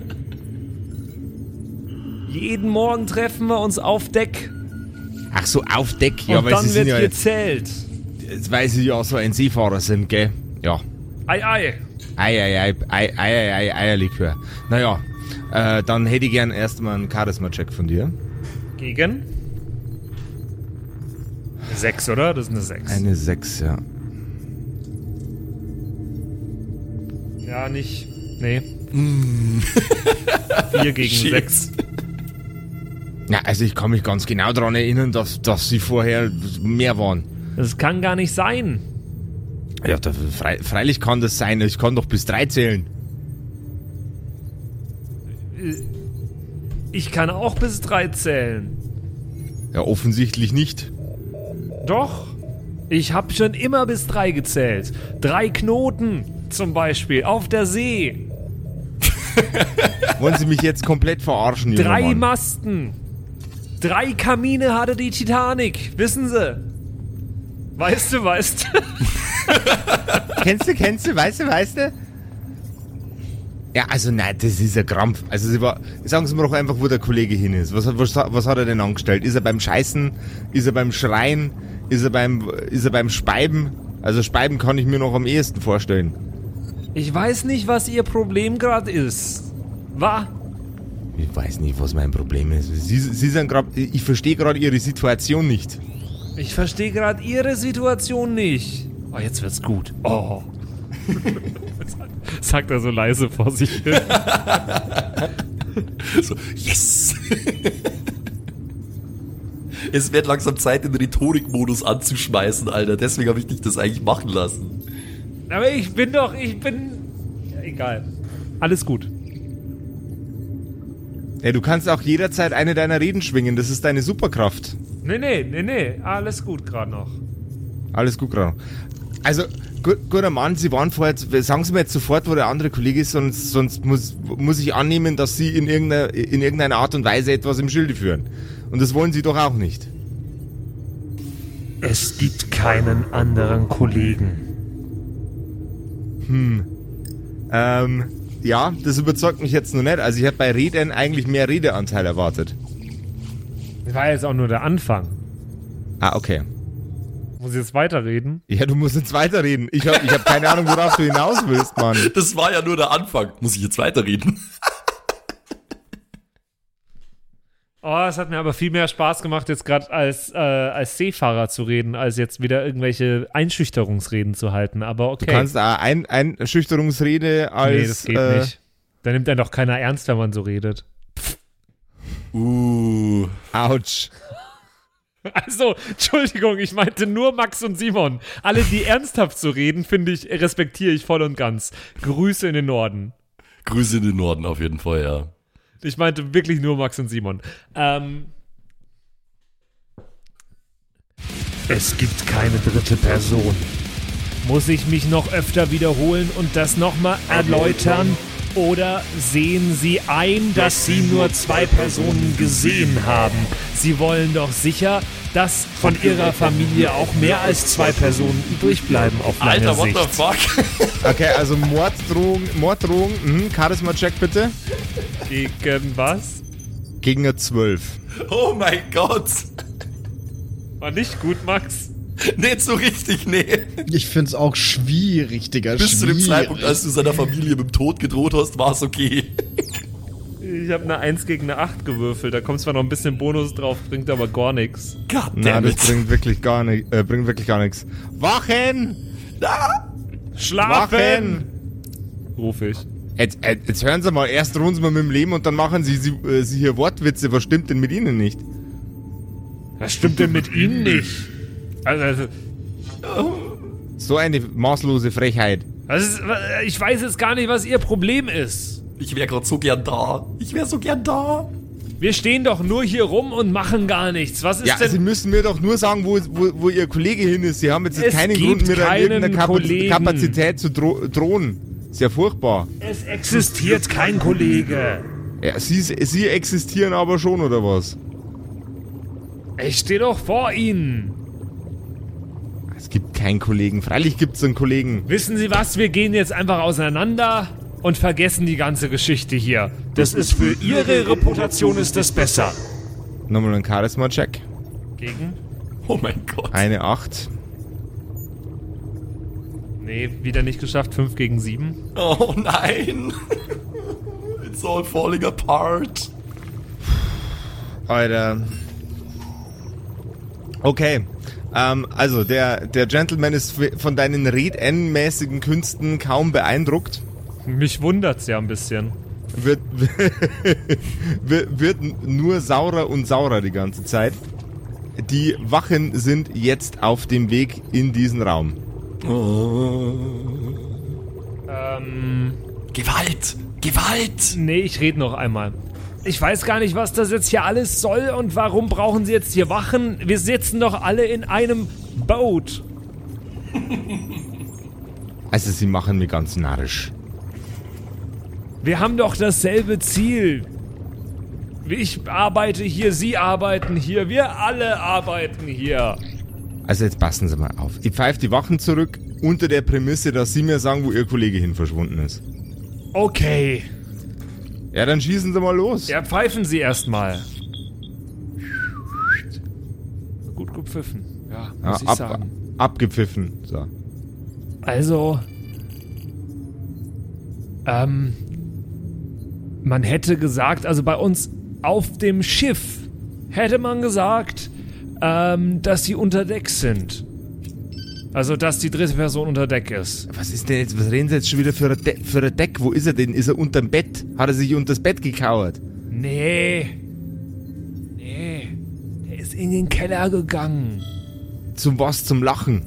Jeden Morgen treffen wir uns auf Deck Ach so, auf Deck. Ja, und weil dann Sie wird sind ja, gezählt. weil Sie ja so ein Seefahrer sind, gell? Ja. Ei, ei. Ei, ei, ei, ei, ei, ei, ei, Eierlikör. Naja, äh, dann hätte ich gern erstmal einen Charisma-Check von dir. Gegen? Sechs, oder? Das ist eine Sechs. Eine 6, ja. ja, nicht. Nee. Vier gegen sechs. Na, also ich kann mich ganz genau daran erinnern, dass, dass Sie vorher mehr waren. Das kann gar nicht sein. Ja, da, frei, freilich kann das sein. Ich kann doch bis drei zählen. äh, ich kann auch bis drei zählen. Ja, offensichtlich nicht. Doch. Ich habe schon immer bis drei gezählt. Drei Knoten zum Beispiel auf der See. Wollen Sie mich jetzt komplett verarschen, Drei Mann? Masten. Drei Kamine hatte die Titanic. Wissen Sie? Weißt du, weißt du? Kennst du, kennst du, weißt du, weißt du? Ja, also nein, das ist ein Krampf. Also sie war, sagen Sie mir doch einfach, wo der Kollege hin ist. Was, hat- was, was hat er denn angestellt? Ist er beim Scheißen? Ist er beim Schreien? Ist er beim, ist er beim Speiben? Also Speiben kann ich mir noch am ehesten vorstellen. Ich weiß nicht, was Ihr Problem gerade ist. Wa? Ich weiß nicht, was mein Problem ist. Sie, sie sind grad, ich verstehe gerade Ihre Situation nicht. Ich verstehe gerade Ihre Situation nicht. Oh, jetzt wird's gut. Oh. Sagt er so leise vor sich hin. So, yes! es wird langsam Zeit, den Rhetorikmodus anzuschmeißen, Alter. Deswegen habe ich dich das eigentlich machen lassen. Aber ich bin doch, ich bin. Ja, egal. Alles gut. Ja, du kannst auch jederzeit eine deiner Reden schwingen. Das ist deine Superkraft. Nee, nee, nee, nee. Alles gut gerade noch. Alles gut, gerade. Also, gu guter Mann, Sie waren vorher, sagen Sie mir jetzt sofort, wo der andere Kollege ist, sonst, sonst muss, muss ich annehmen, dass Sie in irgendeiner, in irgendeiner Art und Weise etwas im Schilde führen. Und das wollen Sie doch auch nicht. Es gibt keinen anderen Kollegen. Ähm, ja, das überzeugt mich jetzt noch nicht. Also ich hätte bei Reden eigentlich mehr Redeanteil erwartet. Das war jetzt auch nur der Anfang. Ah, okay. Muss ich jetzt weiterreden? Ja, du musst jetzt weiterreden. Ich habe ich hab keine Ahnung, worauf du hinaus willst, Mann. Das war ja nur der Anfang. Muss ich jetzt weiterreden? Oh, es hat mir aber viel mehr Spaß gemacht, jetzt gerade als, äh, als Seefahrer zu reden, als jetzt wieder irgendwelche Einschüchterungsreden zu halten. Aber okay. Du kannst auch ein, ein Schüchterungsrede als. nee, das geht äh, nicht. Da nimmt einen doch keiner ernst, wenn man so redet. Uh. Autsch. Also, Entschuldigung, ich meinte nur Max und Simon. Alle, die ernsthaft so reden, finde ich, respektiere ich voll und ganz. Grüße in den Norden. Grüße in den Norden auf jeden Fall, ja. Ich meinte wirklich nur Max und Simon. Ähm. Es gibt keine dritte Person. Muss ich mich noch öfter wiederholen und das nochmal erläutern? Oder sehen Sie ein, dass Sie nur zwei Personen gesehen haben? Sie wollen doch sicher, dass von Ihrer Familie auch mehr als zwei Personen übrig bleiben auf lange Alter, what Sicht. the fuck? Okay, also Morddrohung, Morddrohung, mhm, Charisma-Check bitte. Gegen was? Gegen eine 12. Oh mein Gott. War nicht gut, Max. Nicht so richtig, nee. Ich find's auch schwierig, Digga. Bis zu dem schwierig. Zeitpunkt, als du seiner Familie mit dem Tod gedroht hast, war es okay. Ich habe eine 1 gegen eine 8 gewürfelt. Da kommt zwar noch ein bisschen Bonus drauf, bringt aber gar nichts. God Na, das it. bringt wirklich gar nicht, äh, bringt wirklich gar nichts. Wachen! Schlafen! Wachen! Ruf ich. Jetzt, äh, jetzt hören Sie mal, erst ruhen Sie mal mit dem Leben und dann machen Sie, Sie, äh, Sie hier Wortwitze. Was stimmt denn mit Ihnen nicht? Was stimmt denn mit Ihnen nicht? Also, also So eine maßlose Frechheit. was ist, ich weiß jetzt gar nicht, was Ihr Problem ist. Ich wäre gerade so gern da. Ich wäre so gern da. Wir stehen doch nur hier rum und machen gar nichts. Was ist Ja, Sie denn... müssen mir doch nur sagen, wo, wo, wo Ihr Kollege hin ist. Sie haben jetzt Es keinen Grund, mir da Kollegen. Kapazität zu dro drohen. Ist ja furchtbar. Es existiert kein Kollege. Ja, Sie, Sie existieren aber schon, oder was? Ich stehe doch vor Ihnen. Es gibt keinen Kollegen. Freilich gibt es einen Kollegen. Wissen Sie was? Wir gehen jetzt einfach auseinander und vergessen die ganze Geschichte hier. Das ist für Ihre Reputation ist das besser. Nochmal ein Charisma-Check. Gegen? Oh mein Gott. Eine 8. Nee, wieder nicht geschafft. 5 gegen 7. Oh nein. It's all falling apart. Alter. Okay. Ähm, also, der, der Gentleman ist von deinen Red-N-mäßigen Künsten kaum beeindruckt. Mich wundert's ja ein bisschen. Wird, wird, wird nur saurer und saurer die ganze Zeit. Die Wachen sind jetzt auf dem Weg in diesen Raum. Ähm, Gewalt. Gewalt! Nee, ich rede noch einmal. Ich weiß gar nicht, was das jetzt hier alles soll und warum brauchen Sie jetzt hier Wachen? Wir sitzen doch alle in einem Boot. Also, sie machen mich ganz narrisch. Wir haben doch dasselbe Ziel. Ich arbeite hier, Sie arbeiten hier, wir alle arbeiten hier. Also, jetzt passen Sie mal auf. Ich pfeife die Wachen zurück unter der Prämisse, dass Sie mir sagen, wo Ihr Kollege hin verschwunden ist. Okay. Ja, dann schießen Sie mal los. Ja, pfeifen Sie erstmal. Gut gepfiffen. Ja, Ja, muss ich ab, sagen. abgepfiffen. So. Also, ähm, man hätte gesagt, also bei uns auf dem Schiff hätte man gesagt, ähm, dass sie unter Deck sind. Also, dass die dritte Person unter Deck ist. Was ist denn jetzt, was reden Sie jetzt schon wieder für ein, De für ein Deck? Wo ist er denn? Ist er unterm Bett? Hat er sich unters Bett gekauert? Nee. Nee. Er ist in den Keller gegangen. Zum was? Zum Lachen?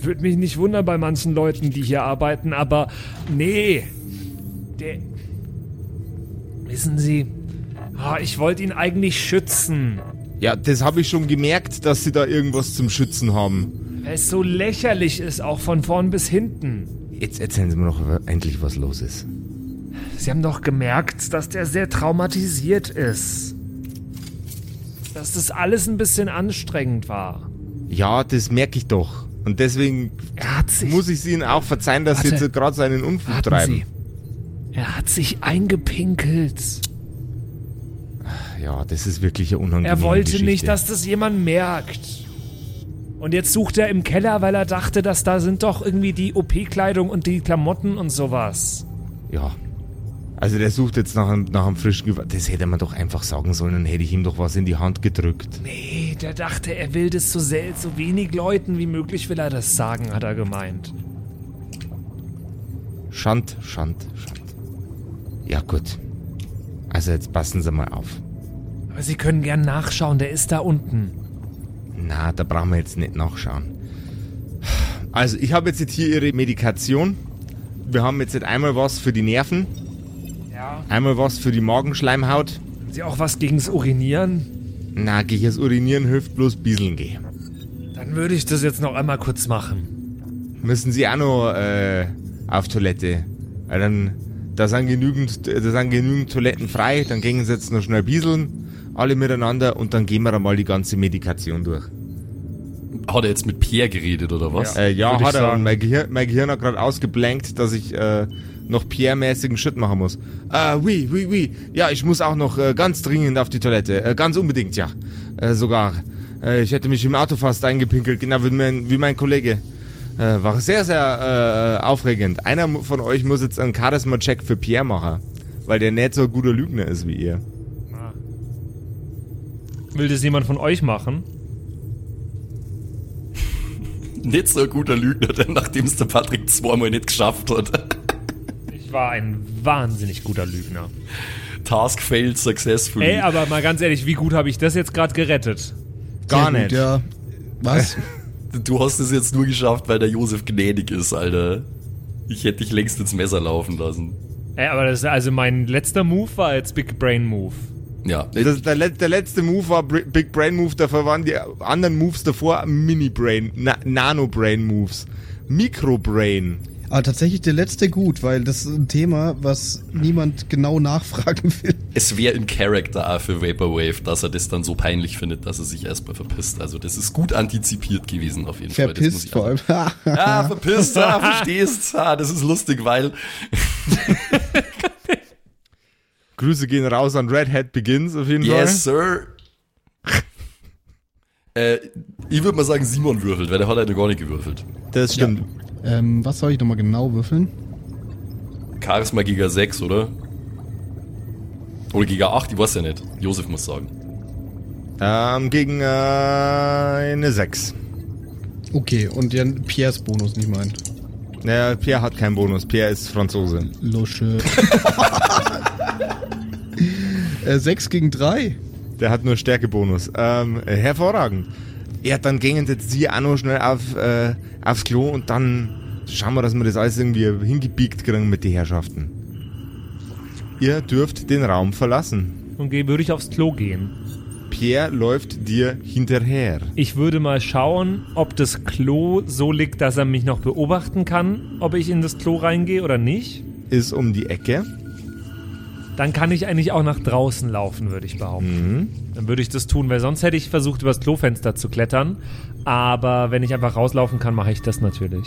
Würde mich nicht wundern bei manchen Leuten, die hier arbeiten, aber nee. Der. Wissen Sie, ah, ich wollte ihn eigentlich schützen. Ja, das habe ich schon gemerkt, dass Sie da irgendwas zum Schützen haben. Weil es so lächerlich ist, auch von vorn bis hinten. Jetzt erzählen Sie mir noch endlich, was los ist. Sie haben doch gemerkt, dass der sehr traumatisiert ist. Dass das alles ein bisschen anstrengend war. Ja, das merke ich doch. Und deswegen muss ich Sie Ihnen auch verzeihen, dass Sie Warte. jetzt gerade so einen Unfug treiben. Sie. Er hat sich eingepinkelt. Ja, das ist wirklich eine unangenehme Er wollte Geschichte. nicht, dass das jemand merkt. Und jetzt sucht er im Keller, weil er dachte, dass da sind doch irgendwie die OP-Kleidung und die Klamotten und sowas. Ja. Also der sucht jetzt nach einem, nach einem frischen Gewand. Das hätte man doch einfach sagen sollen, dann hätte ich ihm doch was in die Hand gedrückt. Nee, der dachte, er will das so sel so wenig Leuten wie möglich will er das sagen, hat er gemeint. Schand, Schand, Schand. Ja gut. Also jetzt passen Sie mal auf. Aber Sie können gern nachschauen, der ist da unten. Na, da brauchen wir jetzt nicht nachschauen. Also ich habe jetzt hier Ihre Medikation. Wir haben jetzt einmal was für die Nerven, Ja. einmal was für die Magenschleimhaut. Haben Sie auch was gegens Urinieren? Na, Gehirns Urinieren hilft bloß bieseln gehen. Dann würde ich das jetzt noch einmal kurz machen. Müssen Sie auch noch äh, auf Toilette. Weil dann, da sind genügend, da sind genügend Toiletten frei, dann gehen Sie jetzt noch schnell bieseln, alle miteinander und dann gehen wir einmal die ganze Medikation durch. Hat er jetzt mit Pierre geredet oder was? Äh, ja, Würde ich hat er. Und mein Gehirn, mein Gehirn hat gerade ausgeblankt, dass ich äh, noch Pierre-mäßigen Shit machen muss. Äh, oui, oui, oui. Ja, ich muss auch noch äh, ganz dringend auf die Toilette. Äh, ganz unbedingt, ja. Äh, sogar. Äh, ich hätte mich im Auto fast eingepinkelt, genau wie mein, wie mein Kollege. Äh, war sehr, sehr äh, aufregend. Einer von euch muss jetzt einen Charisma-Check für Pierre machen, weil der nicht so ein guter Lügner ist wie ihr. Will das jemand von euch machen? Nicht so ein guter Lügner, denn nachdem es der Patrick zweimal nicht geschafft hat. Ich war ein wahnsinnig guter Lügner. Task failed successfully. Ey, aber mal ganz ehrlich, wie gut habe ich das jetzt gerade gerettet? Gar Sehr nicht. Gut, ja. Was? Du hast es jetzt nur geschafft, weil der Josef gnädig ist, Alter. Ich hätte dich längst ins Messer laufen lassen. Ey, aber das ist also mein letzter Move war jetzt Big Brain Move. Ja, Das, der, der letzte Move war Big Brain Move, davor waren die anderen Moves davor Mini Brain, Na Nano Brain Moves, Micro Brain. Aber tatsächlich der letzte gut, weil das ist ein Thema, was niemand genau nachfragen will. es wäre in Character auch für Vaporwave, dass er das dann so peinlich findet, dass er sich erstmal verpisst. Also das ist gut antizipiert gewesen auf jeden Fall. Das muss Verpisst vor allem. Ah, verpisst, ah, verstehst. Ah, das ist lustig, weil Grüße gehen raus an Red Hat Begins auf jeden Yes, Sir. äh, ich würde mal sagen, Simon würfelt, weil der hat noch gar nicht gewürfelt. Fall. Das stimmt. ähm, was soll ich nochmal genau würfeln? Charisma Giga 6, oder? Oder Giga 8, ich weiß ja nicht. Josef muss sagen. Ähm, gegen äh, eine 6. Okay, und dann Pierres Bonus, nicht mein. Naja, Pierre hat keinen Bonus. Pierre ist Franzose. Lusche. äh, 6 gegen 3. Der hat nur Stärkebonus. Ähm, äh, hervorragend. Ja, dann gingen jetzt sie auch noch schnell auf, äh, aufs Klo und dann schauen wir, dass wir das alles irgendwie hingebiegt kriegen mit den Herrschaften. Ihr dürft den Raum verlassen. Und geh- würde ich aufs Klo gehen. Pierre läuft dir hinterher. Ich würde mal schauen, ob das Klo so liegt, dass er mich noch beobachten kann, ob ich in das Klo reingehe oder nicht. Ist um die Ecke. Dann kann ich eigentlich auch nach draußen laufen, würde ich behaupten. Dann würde ich das tun, weil sonst hätte ich versucht, übers Klofenster zu klettern. Aber wenn ich einfach rauslaufen kann, mache ich das natürlich.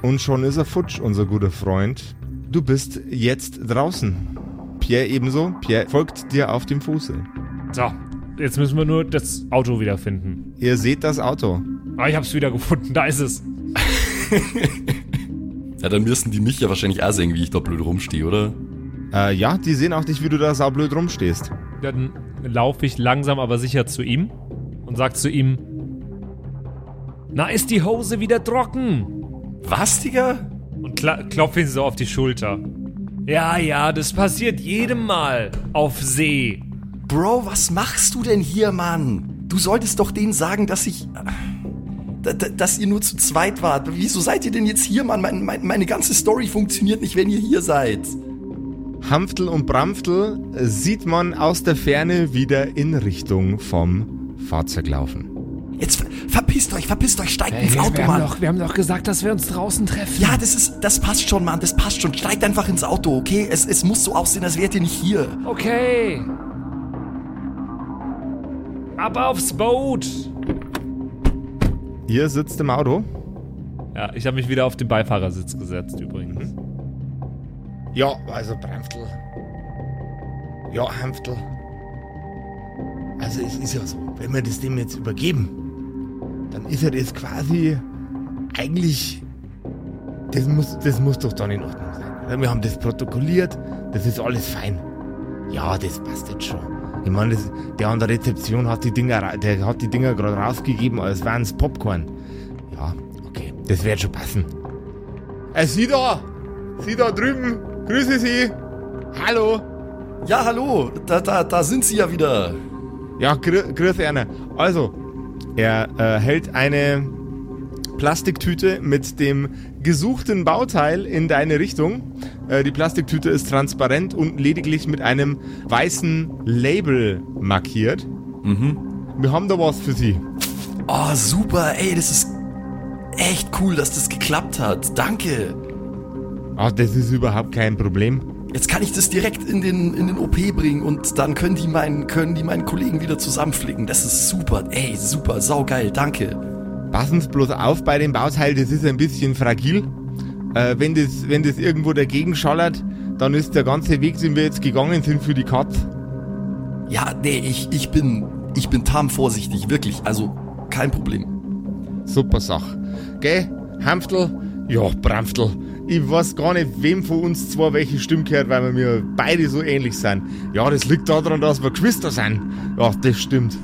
Und schon ist er futsch, unser guter Freund. Du bist jetzt draußen. Pierre ebenso. Pierre folgt dir auf dem Fuße. So, jetzt müssen wir nur das Auto wiederfinden. Ihr seht das Auto. Ah, ich hab's wieder gefunden, da ist es. Ja, dann müssten die mich ja wahrscheinlich auch sehen, wie ich da blöd rumstehe, oder? Äh, ja, die sehen auch dich, wie du da saublöd rumstehst. Dann laufe ich langsam aber sicher zu ihm und sag zu ihm: Na, ist die Hose wieder trocken? Was, Digga? Und kla- klopfe ihn so auf die Schulter. Ja, ja, das passiert jedem Mal auf See. Bro, was machst du denn hier, Mann? Du solltest doch denen sagen, dass ich. da- Dass ihr nur zu zweit wart. Wieso seid ihr denn jetzt hier, Mann? Mein, mein, meine ganze Story funktioniert nicht, wenn ihr hier seid. Hampftel und Bramftel sieht man aus der Ferne wieder in Richtung vom Fahrzeug laufen. Jetzt ver verpisst euch, verpisst euch, steigt ins Auto, wir, haben Mann. doch, wir haben doch gesagt, dass wir uns draußen treffen. Ja, das ist, das passt schon, Mann, das passt schon. Steigt einfach ins Auto, okay? Es, es muss so aussehen, als wärt ihr nicht hier. Okay. Ab aufs Boot. Ihr sitzt im Auto. Ja, ich habe mich wieder auf den Beifahrersitz gesetzt übrigens. Ja, also Bramftel. Ja, Hampftel. Also es ist ja so, wenn wir das dem jetzt übergeben, dann ist ja das quasi eigentlich, das muss, das muss doch dann in Ordnung sein. Wir haben das protokolliert, das ist alles fein. Ja, das passt jetzt schon. Ich meine, das, der an der Rezeption hat die Dinger, der hat die Dinger gerade rausgegeben, als wären es Popcorn. Ja, okay, das wird schon passen. Äh, Sie da! Sie da drüben! Grüße Sie! Hallo! Ja, hallo, da, da, da sind sie ja wieder. Ja, grü grüß Erna. Also, er äh, hält eine Plastiktüte mit dem gesuchten Bauteil in deine Richtung. Äh, die Plastiktüte ist transparent und lediglich mit einem weißen Label markiert. Wir haben da was für Sie. Oh, super, ey, das ist echt cool, dass das geklappt hat. Danke. Ach, das ist überhaupt kein Problem. Jetzt kann ich das direkt in den, in den OP bringen und dann können die, meinen, können die meinen Kollegen wieder zusammenflicken. Das ist super, ey, super, saugeil, danke. Passen Sie bloß auf bei dem Bauteil, das ist ein bisschen fragil. Äh, wenn, das, wenn das irgendwo dagegen schallert, dann ist der ganze Weg, den wir jetzt gegangen sind, für die Katz. Ja, nee, ich, ich bin, ich bin tam vorsichtig, wirklich, also kein Problem. Super Sache. Gell, Hampftel? Ja, Bramftel. Ich weiß gar nicht, wem von uns zwei welche Stimme gehört, weil wir mir beide so ähnlich sind. Ja, das liegt daran, dass wir Geschwister sind. Ja, das stimmt.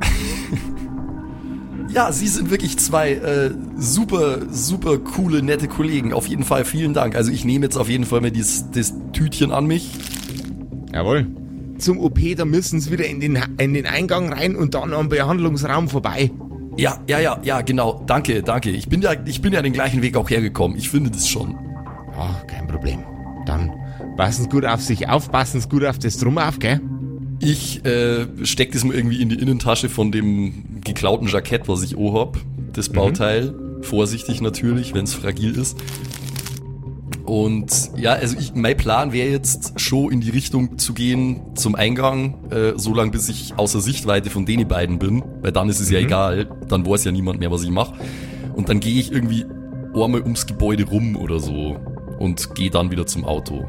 Ja, Sie sind wirklich zwei äh, super, super coole, nette Kollegen. Auf jeden Fall vielen Dank. Also ich nehme jetzt auf jeden Fall mal dieses, das Tütchen an mich. Jawohl. Zum OP, da müssen sie wieder in den, in den Eingang rein und dann am Behandlungsraum vorbei. Ja, ja, ja, ja, genau. Danke, danke. Ich bin ja, ich bin ja den gleichen Weg auch hergekommen. Ich finde das schon. Ja, kein Problem. Dann passen Sie gut auf sich auf, passen Sie gut auf das Drum auf, gell? Ich äh, steck das mal irgendwie in die Innentasche von dem geklauten Jackett, was ich hab, das Bauteil. Vorsichtig natürlich, wenn es fragil ist. Und ja, also ich, mein Plan wäre jetzt schon in die Richtung zu gehen zum Eingang, äh, so lange bis ich außer Sichtweite von denen beiden bin, weil dann ist es ja egal, dann weiß ja niemand mehr, was ich mache. Und dann gehe ich irgendwie einmal ums Gebäude rum oder so und gehe dann wieder zum Auto.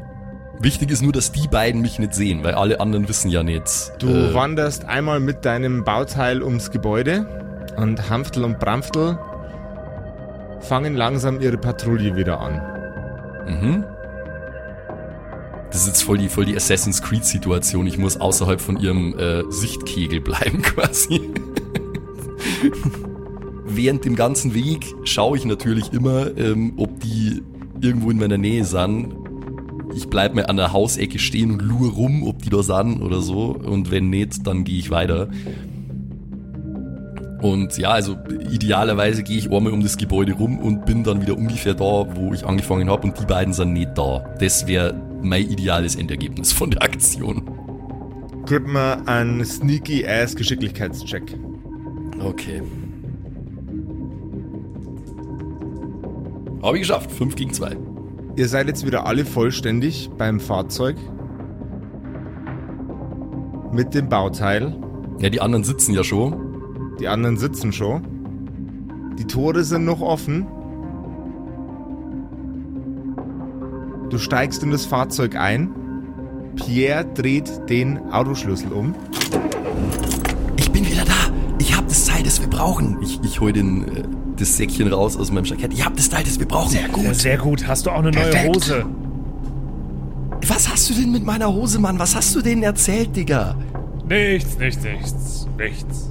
Wichtig ist nur, dass die beiden mich nicht sehen, weil alle anderen wissen ja nicht. Du äh, wanderst einmal mit deinem Bauteil ums Gebäude und Hampftel und Bramftel fangen langsam ihre Patrouille wieder an. Mhm. Das ist jetzt voll die, voll die Assassin's Creed-Situation. Ich muss außerhalb von ihrem äh, Sichtkegel bleiben, quasi. Während dem ganzen Weg schaue ich natürlich immer, ähm, ob die irgendwo in meiner Nähe sind. Ich bleib mir an der Hausecke stehen und lure rum, ob die da sind oder so. Und wenn nicht, dann gehe ich weiter. Und ja, also idealerweise gehe ich einmal um das Gebäude rum und bin dann wieder ungefähr da, wo ich angefangen habe und die beiden sind nicht da. Das wäre mein ideales Endergebnis von der Aktion. Gib mir einen sneaky ass Geschicklichkeitscheck. Okay. Habe ich geschafft. 5 gegen 2. Ihr seid jetzt wieder alle vollständig beim Fahrzeug. Mit dem Bauteil. Ja, die anderen sitzen ja schon. Die anderen sitzen schon. Die Tore sind noch offen. Du steigst in das Fahrzeug ein. Pierre dreht den Autoschlüssel um. Ich bin wieder da. Ich habe das Teil, das wir brauchen. Ich, ich hol den, äh, das Säckchen raus aus meinem Jackett. Ich habe das Teil, das wir brauchen. Sehr Ja, sehr gut. Hast du auch eine neue Perfekt. Hose? Was hast du denn mit meiner Hose, Mann? Was hast du denen erzählt, Digga? Nichts, nichts, nichts. Nichts.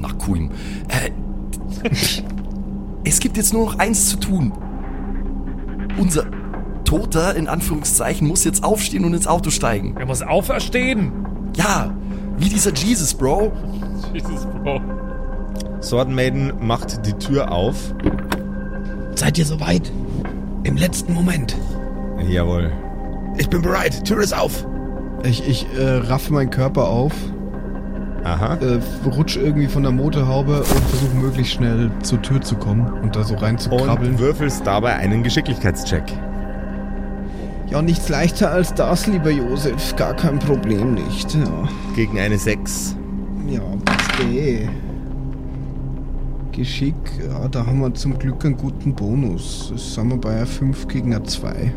Na cool. Äh, es gibt jetzt nur noch eins zu tun. Unser Toter, in Anführungszeichen, muss jetzt aufstehen und ins Auto steigen. Er muss auferstehen. Ja, wie dieser Jesus, Bro. Jesus, Bro. Sword Maiden macht die Tür auf. Seid ihr soweit? Im letzten Moment. Jawohl. Ich bin bereit. Tür ist auf. Ich, ich äh, raff meinen Körper auf, Aha. äh, rutsch irgendwie von der Motorhaube und versuche möglichst schnell zur Tür zu kommen und da so rein zu krabbeln. Und würfelst dabei einen Geschicklichkeitscheck. Ja, nichts leichter als das, lieber Josef. Gar kein Problem nicht. Ja, Gegen eine 6. ja bitte. Geschick, ja, da haben wir zum Glück einen guten Bonus. Das sind wir bei einer 5 gegen eine 2.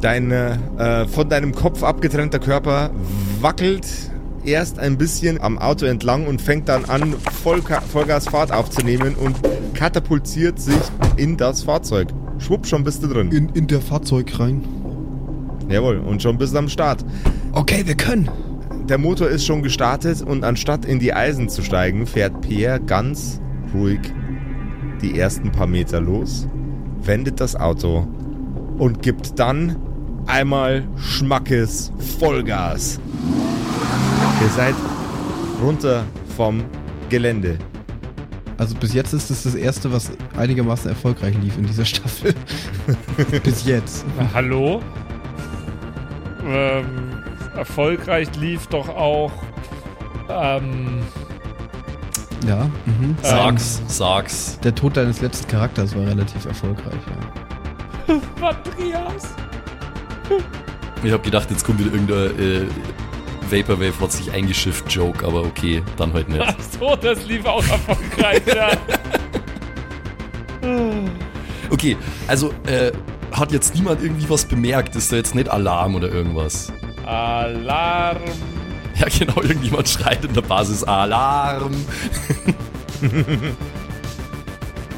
Dein äh, von deinem Kopf abgetrennter Körper wackelt erst ein bisschen am Auto entlang und fängt dann an, Vollka Vollgasfahrt aufzunehmen und katapultiert sich in das Fahrzeug. Schwupp, schon bist du drin. In, in der Fahrzeug rein. Jawohl, und schon bist du am Start. Okay, wir können. Der Motor ist schon gestartet und anstatt in die Eisen zu steigen, fährt Pierre ganz ruhig die ersten paar Meter los, wendet das Auto und gibt dann einmal Schmackes Vollgas. Ihr seid runter vom Gelände. Also bis jetzt ist es das erste, was einigermaßen erfolgreich lief in dieser Staffel. bis jetzt. Na, hallo? Ähm, erfolgreich lief doch auch. Ähm, Ja. Mhm. Sag's, sag's. Der Tod deines letzten Charakters war relativ erfolgreich, ja. Andreas. Ich hab gedacht, jetzt kommt wieder irgendein äh, Vaporwave hat sich eingeschifft Joke, aber okay, dann halt nicht. Ach so, das lief auch erfolgreich, ja. Okay, also äh, hat jetzt niemand irgendwie was bemerkt? Ist da jetzt nicht Alarm oder irgendwas? Alarm. Ja, genau, irgendjemand schreit in der Basis Alarm.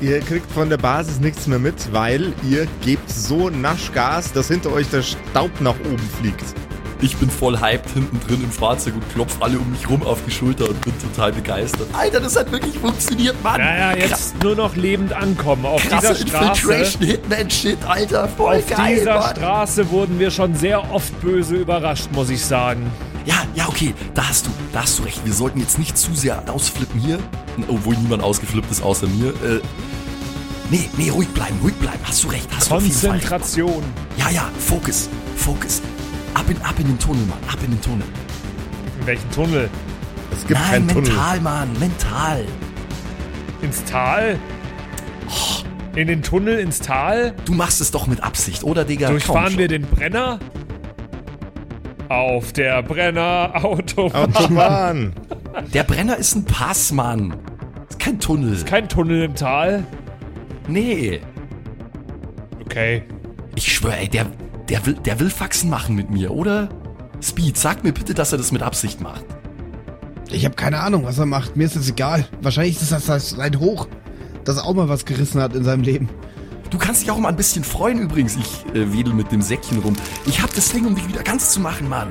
Ihr kriegt von der Basis nichts mehr mit, weil ihr gebt so Naschgas, dass hinter euch der Staub nach oben fliegt. Ich bin voll hyped hinten drin im Fahrzeug und klopf alle um mich rum auf die Schulter und bin total begeistert. Alter, das hat wirklich funktioniert, Mann. Naja, jetzt nur noch lebend ankommen. Auf Krasser dieser Straße. Infiltration Hitman Shit, Alter, voll Auf geil, dieser Mann. Straße wurden wir schon sehr oft böse überrascht, muss ich sagen. Ja, ja, okay, da hast du, da hast du recht. Wir sollten jetzt nicht zu sehr ausflippen hier, obwohl niemand ausgeflippt ist außer mir. Äh, nee, nee, ruhig bleiben, ruhig bleiben. Hast du recht, hast du auf Fall recht. Konzentration. Ja, ja, Fokus, Fokus. Ab in, ab in den Tunnel, Mann, ab in den Tunnel. In welchen Tunnel? Es gibt Nein, keinen Tunnel. mental, Mann, mental. Ins Tal? In den Tunnel ins Tal? Du machst es doch mit Absicht, oder, Digga? Durchfahren wir den Brenner? Auf der Brenner Autobahn. Autobahn. Der Brenner ist ein Pass, Mann. Ist kein Tunnel. Kein Tunnel im Tal? nee. Okay. Ich schwöre, ey, der, der, will, der will Faxen machen mit mir, oder? Speed, sag mir bitte, dass er das mit Absicht macht. Ich habe keine Ahnung, was er macht. Mir ist es egal. Wahrscheinlich ist das das sein Hoch, dass er auch mal was gerissen hat in seinem Leben. Du kannst dich auch mal ein bisschen freuen übrigens. Ich äh, wedel mit dem Säckchen rum. Ich hab das Ding, um dich wieder ganz zu machen, Mann.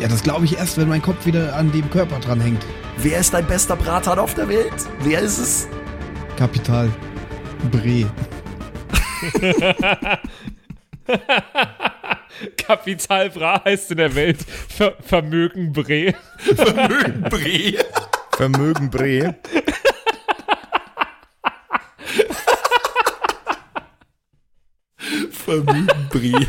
Ja, das glaube ich erst, wenn mein Kopf wieder an dem Körper dran hängt. Wer ist dein bester Bratan auf der Welt? Wer ist es? Kapital. Bre. Kapital Bra heißt in der Welt Ver Vermögen Bre. Vermögen Bre. Vermögen Bre. Vermögen Brie.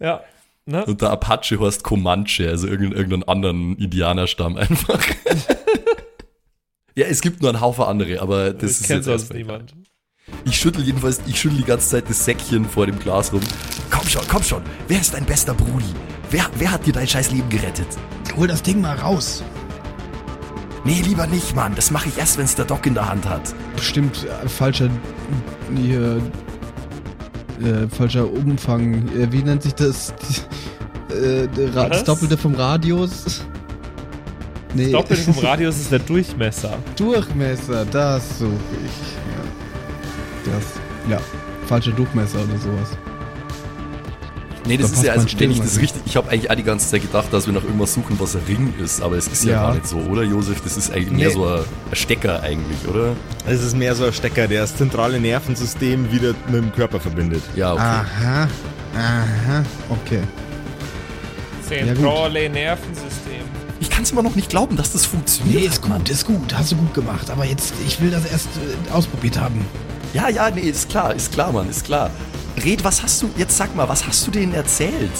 Ja. Ne? Und der Apache heißt Comanche, also irgendeinen, irgendeinen anderen Indianerstamm einfach. ja, es gibt nur einen Haufen andere, aber das Das ist kennt jetzt sonst niemand. Ich schüttel jedenfalls, ich schüttel die ganze Zeit das Säckchen vor dem Glas rum. Komm schon, komm schon. Wer ist dein bester Brudi? Wer, wer hat dir dein scheiß Leben gerettet? Hol das Ding mal raus. Nee, lieber nicht, Mann. Das mache ich erst, wenn's der Doc in der Hand hat. Bestimmt äh, falscher hier, äh, falscher Umfang. Äh, wie nennt sich das? Äh, das? Doppelte vom Radius? Nee, Doppelt vom Radius ist der Durchmesser. Durchmesser, das suche ich. Ja. Das, ja, falscher Durchmesser oder sowas. Nee, das Da ist ja also ständig das mal. richtig. Ich habe eigentlich auch die ganze Zeit gedacht, dass wir nach irgendwas suchen, was ein Ring ist, aber es ist ja, Ja. gar nicht so, oder Josef? Das ist eigentlich mehr Nee. so ein Stecker eigentlich, oder? Es ist mehr so ein Stecker, der das zentrale Nervensystem wieder mit dem Körper verbindet. Ja, okay. Aha, aha, okay. Zentrale Nervensystem. Ich kann es immer noch nicht glauben, dass das funktioniert. Nee, ist gut, ist gut, hast du gut gemacht. Aber jetzt, ich will das erst äh, ausprobiert haben. Ja, ja, nee, ist klar, ist klar, Mann, ist klar. Red, was hast du, jetzt sag mal, was hast du denen erzählt?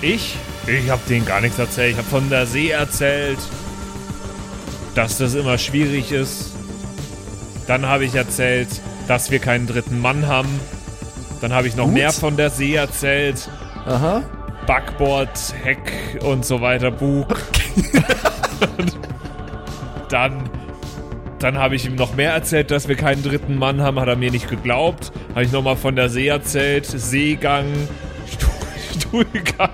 Ich? Ich habe denen gar nichts erzählt. Ich habe von der See erzählt, dass das immer schwierig ist. Dann habe ich erzählt, dass wir keinen dritten Mann haben. Dann habe ich noch Gut. mehr von der See erzählt. Aha. Backboard, Heck und so weiter, Bug. dann dann habe ich ihm noch mehr erzählt, dass wir keinen dritten Mann haben, hat er mir nicht geglaubt. Habe ich nochmal von der See erzählt, Seegang, Stuhl, Stuhlgang.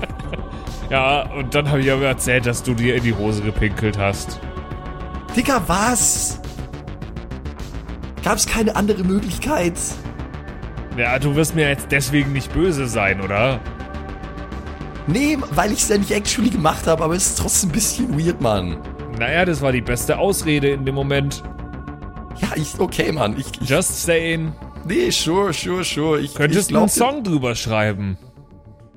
ja, und dann habe ich aber erzählt, dass du dir in die Hose gepinkelt hast. Digga, was? Gab's keine andere Möglichkeit? Ja, du wirst mir jetzt deswegen nicht böse sein, oder? Nee, weil ich's ja nicht actually gemacht habe, aber es ist trotzdem ein bisschen weird, Mann. Naja, das war die beste Ausrede in dem Moment. Ja, ich, okay, Mann. Ich, ich, Just saying. nee, sure, sure, sure. Ich, Könntest ich du einen Song drüber schreiben?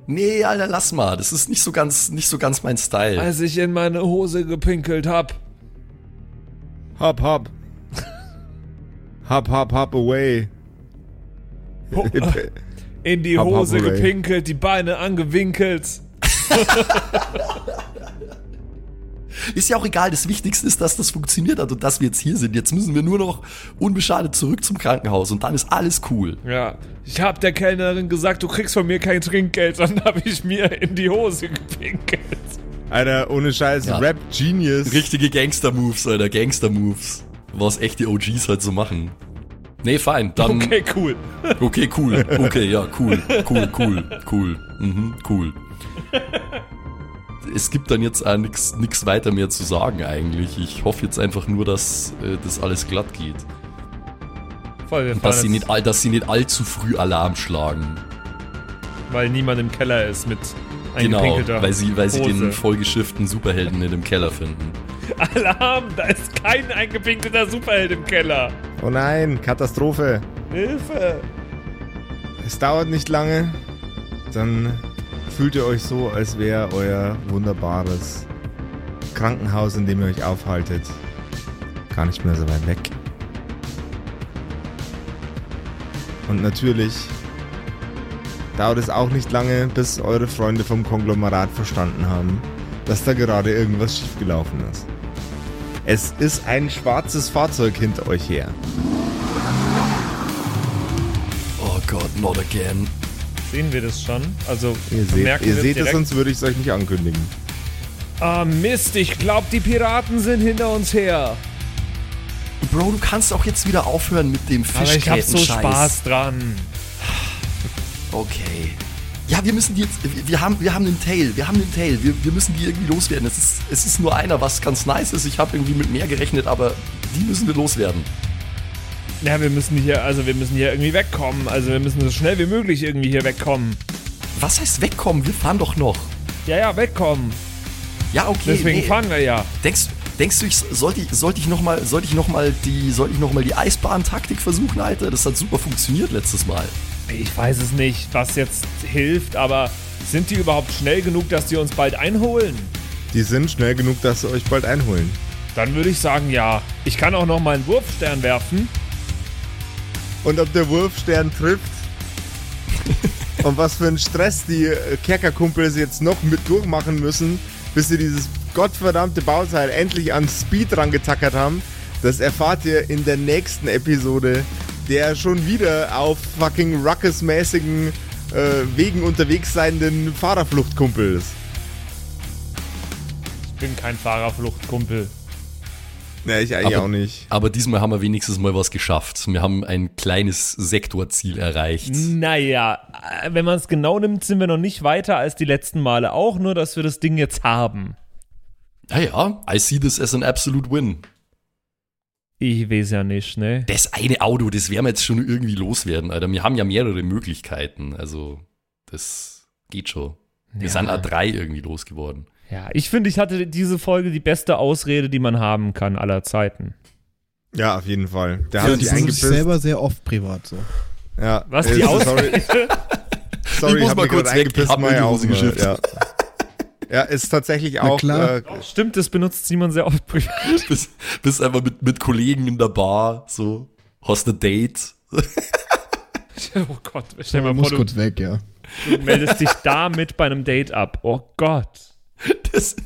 Nee, Alter, lass mal. Das ist nicht so ganz, nicht so ganz mein Style. Als ich in meine Hose gepinkelt hab. Hop, hop. hop, hop, hop away. In die Hab, hab, Hose hooray. gepinkelt, die Beine angewinkelt. Ist ja auch egal. Das Wichtigste ist, dass das funktioniert hat und dass wir jetzt hier sind. Jetzt müssen wir nur noch unbeschadet zurück zum Krankenhaus und dann ist alles cool. Ja, ich hab der Kellnerin gesagt, du kriegst von mir kein Trinkgeld, dann hab ich mir in die Hose gepinkelt. Alter, ohne Scheiß, Ja. Rap Genius. Richtige Gangster-Moves, Alter. Gangster-Moves. Was echte OGs halt so machen. Nee, fein. Dann. Okay, cool. Okay, cool. Okay, ja, cool. Cool, cool, cool. Mhm, cool. Es gibt dann jetzt auch nix weiter mehr zu sagen eigentlich. Ich hoffe jetzt einfach nur, dass äh, das alles glatt geht. Voll, wir Und dass sie, nicht, all- dass sie nicht allzu früh Alarm schlagen. weil niemand im Keller ist mit Genau, eingepinkelter weil sie, weil sie den vollgeschifften Superhelden in dem Keller finden. Alarm, da ist kein eingepinkelter Superheld im Keller. Oh nein, Katastrophe. Hilfe. Es dauert nicht lange. Dann fühlt ihr euch so, als wäre euer wunderbares Krankenhaus, in dem ihr euch aufhaltet, gar nicht mehr so weit weg. Und natürlich dauert es auch nicht lange, bis eure Freunde vom Konglomerat verstanden haben, dass da gerade irgendwas schiefgelaufen ist. Es ist ein schwarzes Fahrzeug hinter euch her. Oh Gott, not again. Sehen wir das schon? Also, Ihr seht, merken ihr seht es, sonst würde ich es euch nicht ankündigen. Ah, Mist, ich glaub, die Piraten sind hinter uns her. Bro, du kannst auch jetzt wieder aufhören mit dem Aber ich hab so. Spaß dran. Okay. Ja, wir müssen die jetzt, wir- wir haben, wir haben den Tail, wir haben den Tail, wir, wir müssen die irgendwie loswerden. Es ist, es ist nur einer, was ganz nice ist. Ich habe irgendwie mit mehr gerechnet, aber die müssen wir loswerden. Ja, wir müssen hier, also wir müssen hier irgendwie wegkommen. Also wir müssen so schnell wie möglich irgendwie hier wegkommen. Was heißt wegkommen? Wir fahren doch noch. Ja, ja, wegkommen. Ja, okay. Deswegen nee. fahren wir ja. Denkst, denkst du, ich sollte ich, sollte ich nochmal, sollte ich noch mal die, sollte ich noch mal die Eisbahn-Taktik versuchen, Alter? Das hat super funktioniert letztes Mal. Ich weiß es nicht, was jetzt hilft, aber sind die überhaupt schnell genug, dass die uns bald einholen? die sind schnell genug, dass sie euch bald einholen. Dann würde ich sagen, ja. Ich kann auch noch mal einen Wurfstern werfen. Und ob der Wurfstern trifft und was für einen Stress die Kerkerkumpels jetzt noch mit durchmachen müssen, bis sie dieses gottverdammte Bauteil endlich an Speed rangetackert haben, das erfahrt ihr in der nächsten Episode, der schon wieder auf fucking Ruckus-mäßigen äh, Wegen unterwegs seienden Fahrerfluchtkumpels. Ich bin kein Fahrerfluchtkumpel. Ne, ich eigentlich Aber- auch nicht. Aber diesmal haben wir wenigstens mal was geschafft. Wir haben ein kleines Sektorziel erreicht. Naja, äh, wenn man es genau nimmt, sind wir noch nicht weiter als die letzten Male. Auch nur, dass wir das Ding jetzt haben. Ja, ja, I see this as an absolute win. Ich weiß ja nicht, ne? Das eine Auto, das werden wir jetzt schon irgendwie loswerden, Alter. Wir haben ja mehrere Möglichkeiten. Also, das geht schon. Wir Ja. sind A3 irgendwie losgeworden. Ja, ich finde, ich hatte diese Folge die beste Ausrede, die man haben kann aller Zeiten. Ja, auf jeden Fall. Der Ja, hat die sich sind sich eingepisst. selber sehr oft privat so. Ja. Was, äh, die Sorry, Ausrede? sorry Ich muss hab mal kurz eingepisst, hab ich auch Hose geschifft. Ja. ja, ist tatsächlich auch. klar. Äh, Stimmt, das benutzt Simon sehr oft privat. Bist, bist einfach mit, mit Kollegen in der Bar, so, hast ein Date. Oh Gott, stell mal muss vor, kurz weg, ja. du, du meldest dich damit bei einem Date ab. Oh Gott. Das,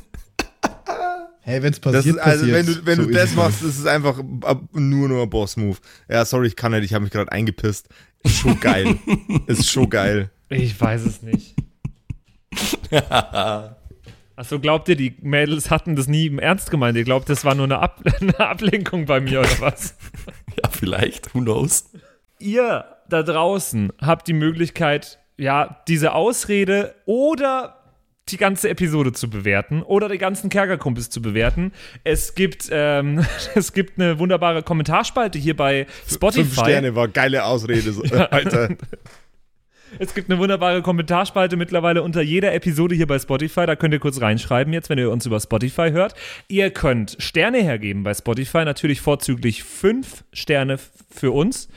Hey, wenn's passiert, ist, also, wenn du, wenn So du das machst, ist es einfach nur nur ein Boss-Move. Ja, sorry, ich kann nicht, ich habe mich gerade eingepisst. Ist schon geil. ist schon geil. Ich weiß es nicht. Achso, glaubt ihr, die Mädels hatten das nie im Ernst gemeint? Ihr glaubt, das war nur eine, Ab eine Ablenkung bei mir oder was? ja, vielleicht, who knows? ihr da draußen habt die Möglichkeit, ja, diese Ausrede oder die ganze Episode zu bewerten oder die ganzen Kerkerkumpels zu bewerten. Es gibt, ähm, es gibt eine wunderbare Kommentarspalte hier bei Spotify. Fünf Sterne war geile Ausrede, so, Alter. Es gibt eine wunderbare Kommentarspalte mittlerweile unter jeder Episode hier bei Spotify. Da könnt ihr kurz reinschreiben jetzt, wenn ihr uns über Spotify hört. Ihr könnt Sterne hergeben bei Spotify, natürlich vorzüglich fünf Sterne für uns.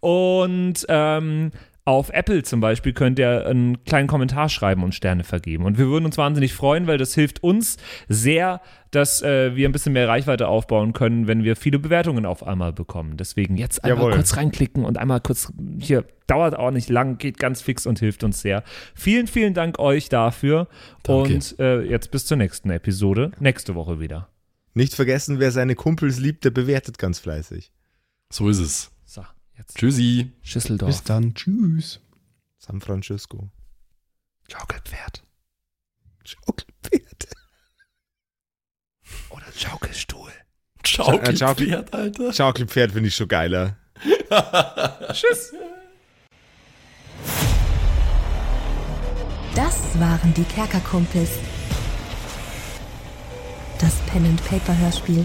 Und ähm, auf Apple zum Beispiel könnt ihr einen kleinen Kommentar schreiben und Sterne vergeben. Und wir würden uns wahnsinnig freuen, weil das hilft uns sehr, dass äh, wir ein bisschen mehr Reichweite aufbauen können, wenn wir viele Bewertungen auf einmal bekommen. Deswegen jetzt einmal Jawohl. kurz reinklicken und einmal kurz hier, dauert auch nicht lang, geht ganz fix und hilft uns sehr. Vielen, vielen Dank euch dafür. Danke. Und äh, jetzt bis zur nächsten Episode. Nächste Woche wieder. Nicht vergessen, wer seine Kumpels liebt, der bewertet ganz fleißig. So ist es. Jetzt Tschüssi. Schüsseldorf. Bis dann. Tschüss. San Francisco. Schaukelpferd. Schaukelpferd. Oder Schaukelstuhl. Schaukelpferd, Alter. Schaukelpferd finde ich schon geiler. Tschüss. Das waren die Kerkerkumpels. Das Pen and Paper Hörspiel.